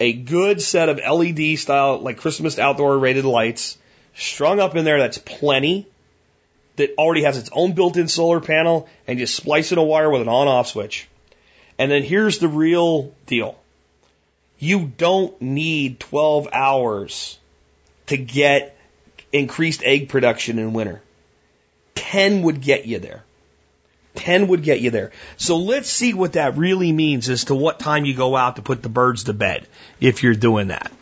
a good set of LED style, like Christmas outdoor rated lights strung up in there. That's plenty. That already has its own built in solar panel and just splice in a wire with an on off switch. And then here's the real deal. You don't need 12 hours to get increased egg production in winter. 10 would get you there. 10 would get you there. So let's see what that really means as to what time you go out to put the birds to bed if you're doing that.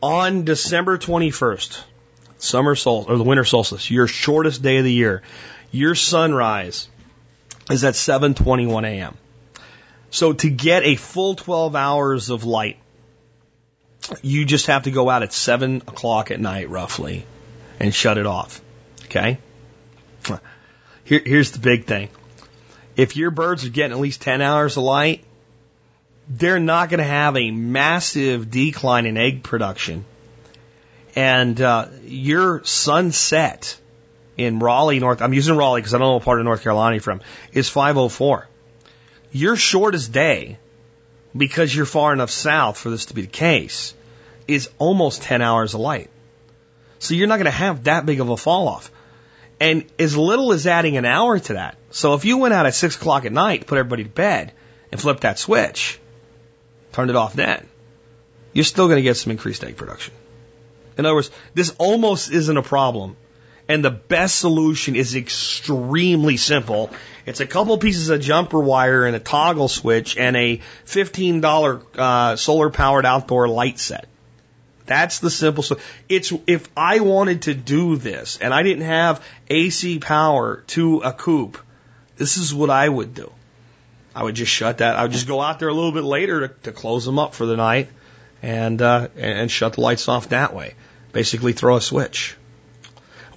On December 21st, summer sol or the winter solstice, your shortest day of the year, your sunrise is at 7:21 a.m. So to get a full 12 hours of light, you just have to go out at 7 o'clock at night roughly and shut it off. Okay? Here, here's the big thing. If your birds are getting at least 10 hours of light, they're not going to have a massive decline in egg production. And uh, your sunset in Raleigh, North, I'm using Raleigh because I don't know what part of North Carolina you're from, is 504. Your shortest day, because you're far enough south for this to be the case, is almost 10 hours of light. So you're not going to have that big of a fall off. And as little as adding an hour to that. So if you went out at six o'clock at night, put everybody to bed, and flipped that switch, turned it off then, you're still going to get some increased egg production. In other words, this almost isn't a problem. And the best solution is extremely simple. It's a couple pieces of jumper wire and a toggle switch and a $15 uh, solar powered outdoor light set. That's the simple. So it's if I wanted to do this and I didn't have AC power to a coop, this is what I would do. I would just shut that. I would just go out there a little bit later to, to close them up for the night and uh, and shut the lights off that way. Basically, throw a switch.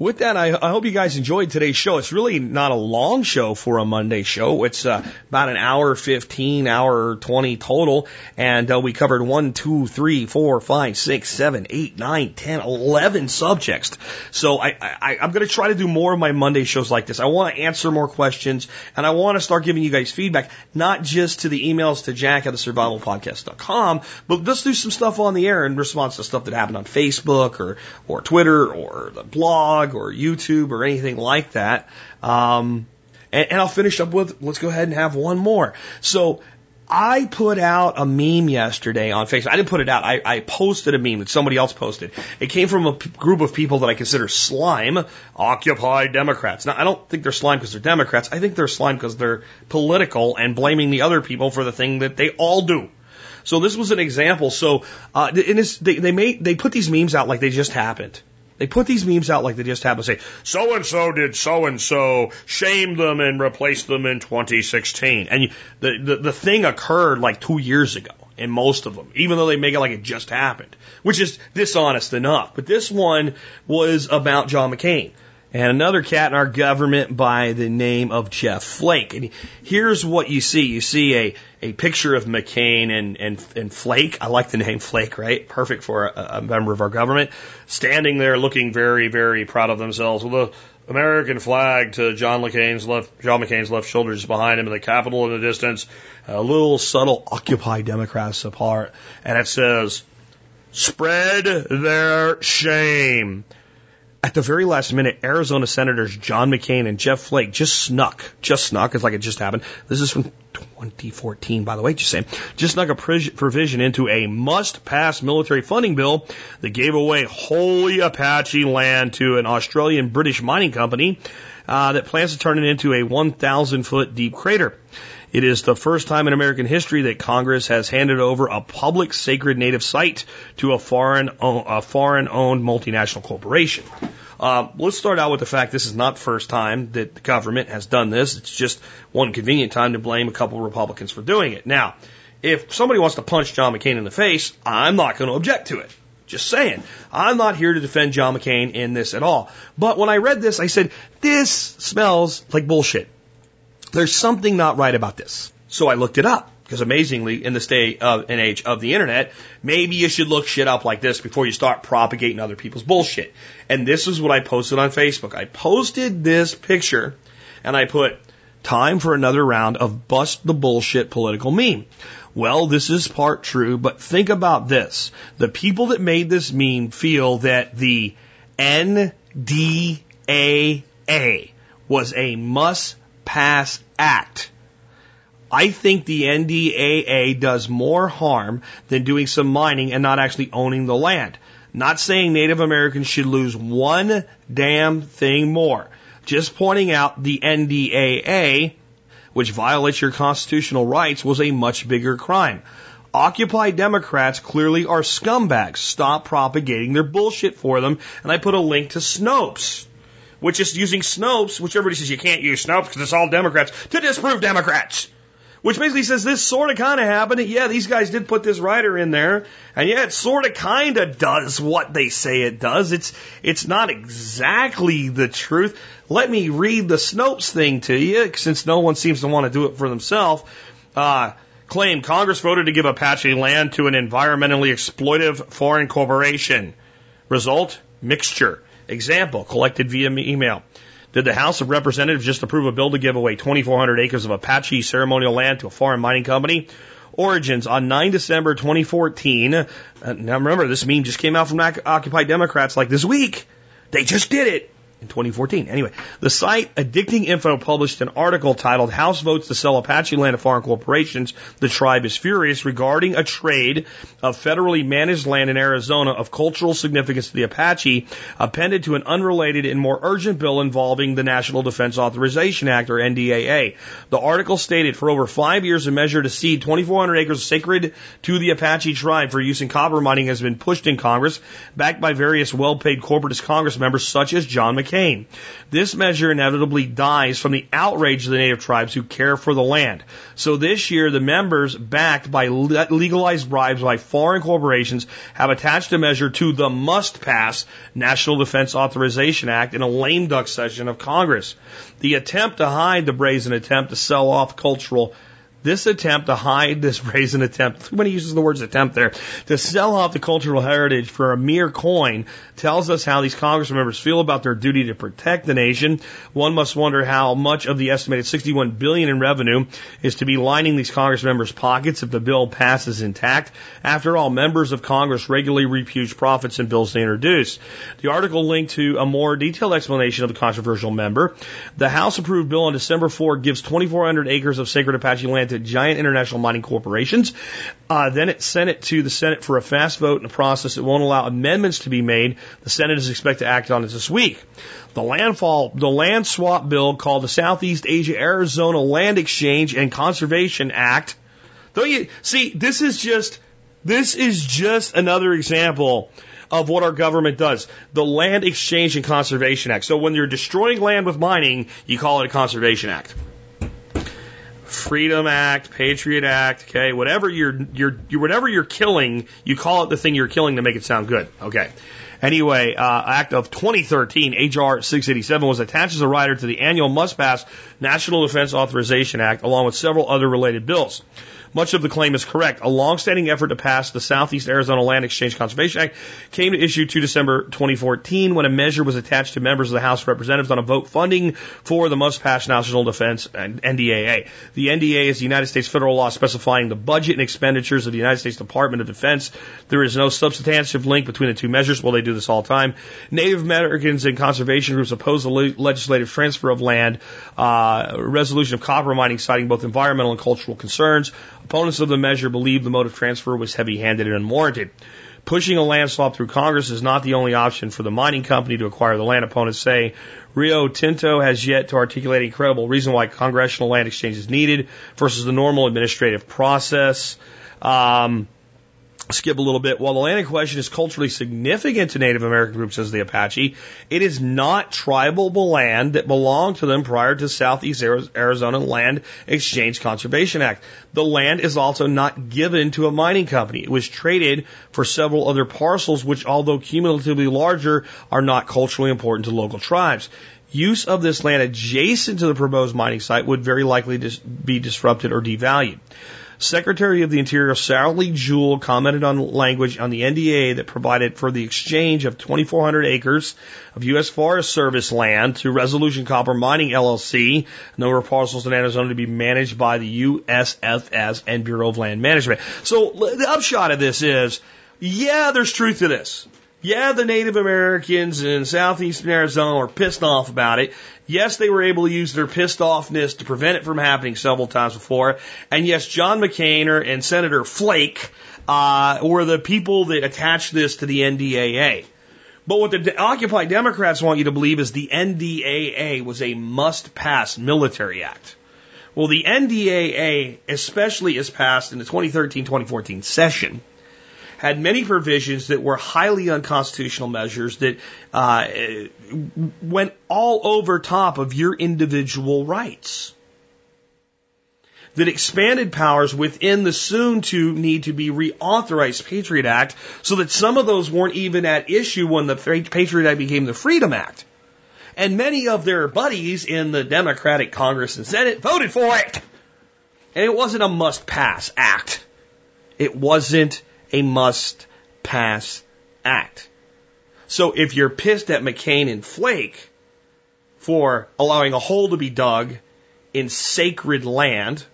With that, I, I hope you guys enjoyed today's show. It's really not a long show for a Monday show. It's uh, about an hour 15, hour 20 total. And uh, we covered one, two, three, four, five, six, seven, eight, nine, ten, eleven subjects. So I, I, I'm going to try to do more of my Monday shows like this. I want to answer more questions and I want to start giving you guys feedback, not just to the emails to jack at the survivalpodcast.com, but let's do some stuff on the air in response to stuff that happened on Facebook or, or Twitter or the blog or YouTube or anything like that. Um, and, and I'll finish up with let's go ahead and have one more. So I put out a meme yesterday on Facebook. I didn't put it out. I, I posted a meme that somebody else posted. It came from a group of people that I consider slime, Occupy Democrats. Now, I don't think they're slime because they're Democrats. I think they're slime because they're political and blaming the other people for the thing that they all do. So this was an example. So, uh, and they, they made, they put these memes out like they just happened. They put these memes out like they just happened. Say, so and so did so and so, shame them and replace them in 2016. And the, the the thing occurred like two years ago in most of them, even though they make it like it just happened, which is dishonest enough. But this one was about John McCain and another cat in our government by the name of Jeff Flake. And here's what you see. You see a, a picture of McCain and, and, and Flake. I like the name Flake, right? Perfect for a, a member of our government. Standing there looking very, very proud of themselves with a American flag to John McCain's left, John McCain's left shoulder just behind him, and the Capitol in the distance, a little subtle Occupy Democrats apart, and it says, "Spread their shame." At the very last minute, Arizona Senators John McCain and Jeff Flake just snuck, just snuck, it's like it just happened. This is from 2014, by the way, just saying, just snuck a provision into a must-pass military funding bill that gave away holy Apache land to an Australian British mining company uh, that plans to turn it into a 1,000 foot deep crater. It is the first time in American history that Congress has handed over a public sacred native site to a foreign, a foreign owned multinational corporation. Uh, let's start out with the fact this is not the first time that the government has done this. It's just one convenient time to blame a couple of Republicans for doing it. Now, if somebody wants to punch John McCain in the face, I'm not going to object to it. Just saying. I'm not here to defend John McCain in this at all. But when I read this, I said, this smells like bullshit. There's something not right about this. So I looked it up because amazingly, in this day of an age of the internet, maybe you should look shit up like this before you start propagating other people's bullshit. And this is what I posted on Facebook. I posted this picture and I put time for another round of bust the bullshit political meme. Well, this is part true, but think about this. The people that made this meme feel that the NDAA was a must pass act. I think the NDAA does more harm than doing some mining and not actually owning the land. Not saying Native Americans should lose one damn thing more. Just pointing out the NDAA, which violates your constitutional rights, was a much bigger crime. Occupy Democrats clearly are scumbags. Stop propagating their bullshit for them. And I put a link to Snopes which is using Snopes, which everybody says you can't use Snopes because it's all Democrats, to disprove Democrats. Which basically says this sort of kind of happened. Yeah, these guys did put this writer in there, and yeah, it sort of kind of does what they say it does. It's it's not exactly the truth. Let me read the Snopes thing to you, since no one seems to want to do it for themselves. Uh, claim Congress voted to give Apache land to an environmentally exploitive foreign corporation. Result: mixture. Example, collected via email. Did the House of Representatives just approve a bill to give away 2,400 acres of Apache ceremonial land to a foreign mining company? Origins on 9 December 2014. Uh, now remember, this meme just came out from Occupy Democrats like this week. They just did it in 2014. Anyway, the site Addicting Info published an article titled House Votes to Sell Apache Land to Foreign Corporations. The tribe is furious regarding a trade of federally managed land in Arizona of cultural significance to the Apache appended to an unrelated and more urgent bill involving the National Defense Authorization Act or NDAA. The article stated for over five years a measure to cede 2,400 acres sacred to the Apache tribe for use in copper mining has been pushed in Congress, backed by various well-paid corporatist Congress members such as John McCain. This measure inevitably dies from the outrage of the native tribes who care for the land. So this year, the members, backed by legalized bribes by foreign corporations, have attached a measure to the must pass National Defense Authorization Act in a lame duck session of Congress. The attempt to hide the brazen attempt to sell off cultural this attempt to hide this brazen attempt, when he uses the words attempt there, to sell off the cultural heritage for a mere coin tells us how these Congress members feel about their duty to protect the nation. One must wonder how much of the estimated 61 billion in revenue is to be lining these Congress members' pockets if the bill passes intact. After all, members of Congress regularly repudiate profits in bills they introduce. The article linked to a more detailed explanation of the controversial member. The House approved bill on December 4 gives 2,400 acres of sacred Apache land to giant international mining corporations. Uh, then it sent it to the Senate for a fast vote in a process that won't allow amendments to be made. The Senate is expected to act on it this week. The landfall, the land swap bill called the Southeast Asia Arizona Land Exchange and Conservation Act. Don't you see? This is just this is just another example of what our government does. The Land Exchange and Conservation Act. So when you're destroying land with mining, you call it a Conservation Act. Freedom Act, Patriot Act, okay, whatever you're, you're, you're, whatever you're killing, you call it the thing you're killing to make it sound good. Okay. Anyway, uh, Act of 2013, HR 687, was attached as a rider to the annual must pass National Defense Authorization Act, along with several other related bills. Much of the claim is correct. A long-standing effort to pass the Southeast Arizona Land Exchange Conservation Act came to issue to December 2014 when a measure was attached to members of the House of Representatives on a vote funding for the must-pass National Defense and NDAA. The NDAA is the United States federal law specifying the budget and expenditures of the United States Department of Defense. There is no substantive link between the two measures. Well, they do this all the time. Native Americans and conservation groups oppose the legislative transfer of land, uh, resolution of copper mining, citing both environmental and cultural concerns. Opponents of the measure believe the mode of transfer was heavy handed and unwarranted. Pushing a land swap through Congress is not the only option for the mining company to acquire the land. Opponents say Rio Tinto has yet to articulate a credible reason why congressional land exchange is needed versus the normal administrative process. Um, skip a little bit. While the land in question is culturally significant to Native American groups as the Apache, it is not tribal land that belonged to them prior to Southeast Arizona Land Exchange Conservation Act. The land is also not given to a mining company. It was traded for several other parcels, which, although cumulatively larger, are not culturally important to local tribes. Use of this land adjacent to the proposed mining site would very likely be disrupted or devalued. Secretary of the Interior Sally Jewell commented on language on the NDA that provided for the exchange of 2,400 acres of U.S. Forest Service land to Resolution Copper Mining LLC, number of parcels in Arizona to be managed by the USFS and Bureau of Land Management. So the upshot of this is, yeah, there's truth to this. Yeah, the Native Americans in southeastern Arizona were pissed off about it. Yes, they were able to use their pissed offness to prevent it from happening several times before. And yes, John McCain and Senator Flake uh, were the people that attached this to the NDAA. But what the Occupy Democrats want you to believe is the NDAA was a must pass military act. Well, the NDAA especially is passed in the 2013 2014 session had many provisions that were highly unconstitutional measures that uh, went all over top of your individual rights. That expanded powers within the soon to need to be reauthorized Patriot Act so that some of those weren't even at issue when the Patriot Act became the Freedom Act. And many of their buddies in the Democratic Congress and Senate voted for it. And it wasn't a must pass act. It wasn't a must pass act. So if you're pissed at McCain and Flake for allowing a hole to be dug in sacred land,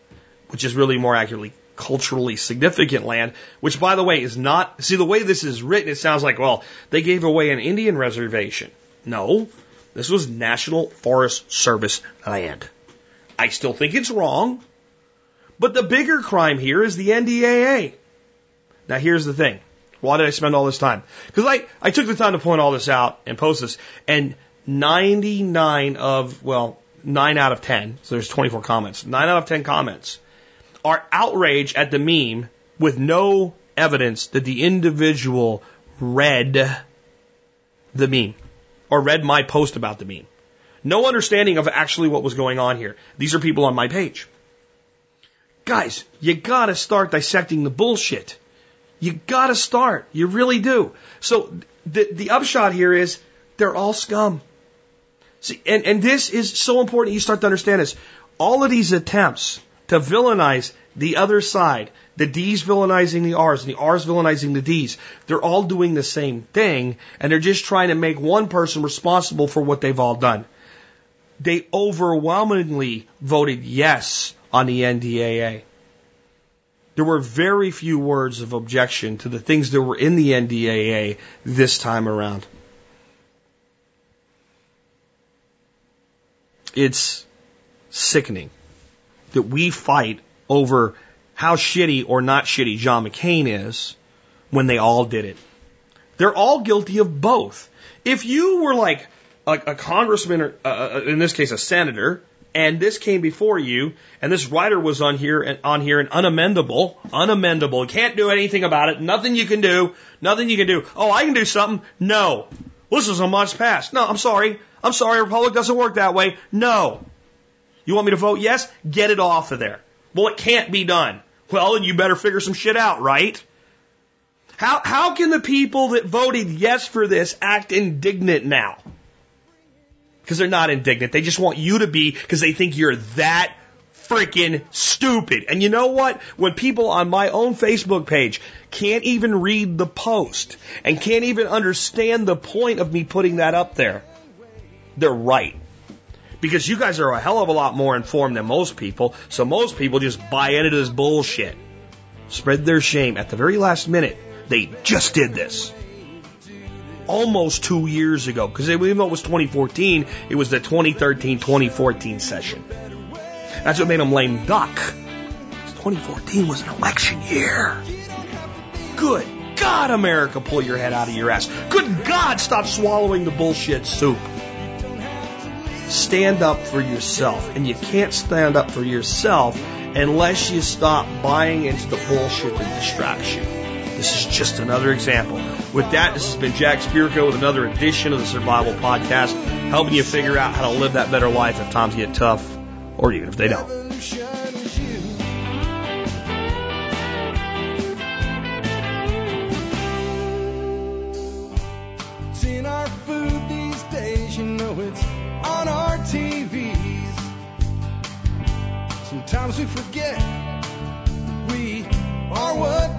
which is really more accurately culturally significant land, which by the way is not, see the way this is written, it sounds like, well, they gave away an Indian reservation. No, this was National Forest Service land. I still think it's wrong, but the bigger crime here is the NDAA. Now here's the thing. Why did I spend all this time? Because I, I took the time to point all this out and post this, and 99 of, well, 9 out of 10, so there's 24 comments, 9 out of 10 comments are outrage at the meme with no evidence that the individual read the meme or read my post about the meme. No understanding of actually what was going on here. These are people on my page. Guys, you gotta start dissecting the bullshit. You gotta start. You really do. So the, the upshot here is they're all scum. See, and, and this is so important you start to understand this. All of these attempts to villainize the other side, the D's villainizing the R's and the R's villainizing the D's, they're all doing the same thing and they're just trying to make one person responsible for what they've all done. They overwhelmingly voted yes on the NDAA. There were very few words of objection to the things that were in the NDAA this time around. It's sickening that we fight over how shitty or not shitty John McCain is when they all did it. They're all guilty of both. If you were like a, a congressman, or uh, in this case a senator, and this came before you, and this writer was on here and on here and unamendable, unamendable, can't do anything about it, nothing you can do, nothing you can do. Oh, I can do something. No. This is a month's past. No, I'm sorry. I'm sorry, Republic doesn't work that way. No. You want me to vote yes? Get it off of there. Well, it can't be done. Well, you better figure some shit out, right? How, how can the people that voted yes for this act indignant now? Because they're not indignant. They just want you to be because they think you're that freaking stupid. And you know what? When people on my own Facebook page can't even read the post and can't even understand the point of me putting that up there, they're right. Because you guys are a hell of a lot more informed than most people, so most people just buy into this bullshit. Spread their shame at the very last minute. They just did this. Almost two years ago, because even though it was 2014, it was the 2013 2014 session. That's what made him lame duck. 2014 was an election year. Good God, America, pull your head out of your ass. Good God, stop swallowing the bullshit soup stand up for yourself. And you can't stand up for yourself unless you stop buying into the bullshit that distracts you. This is just another example. With that, this has been Jack Spirko with another edition of the Survival Podcast, helping you figure out how to live that better life if times get tough, or even if they don't. Seeing our food these days, you know it's on our TVs. Sometimes we forget we are what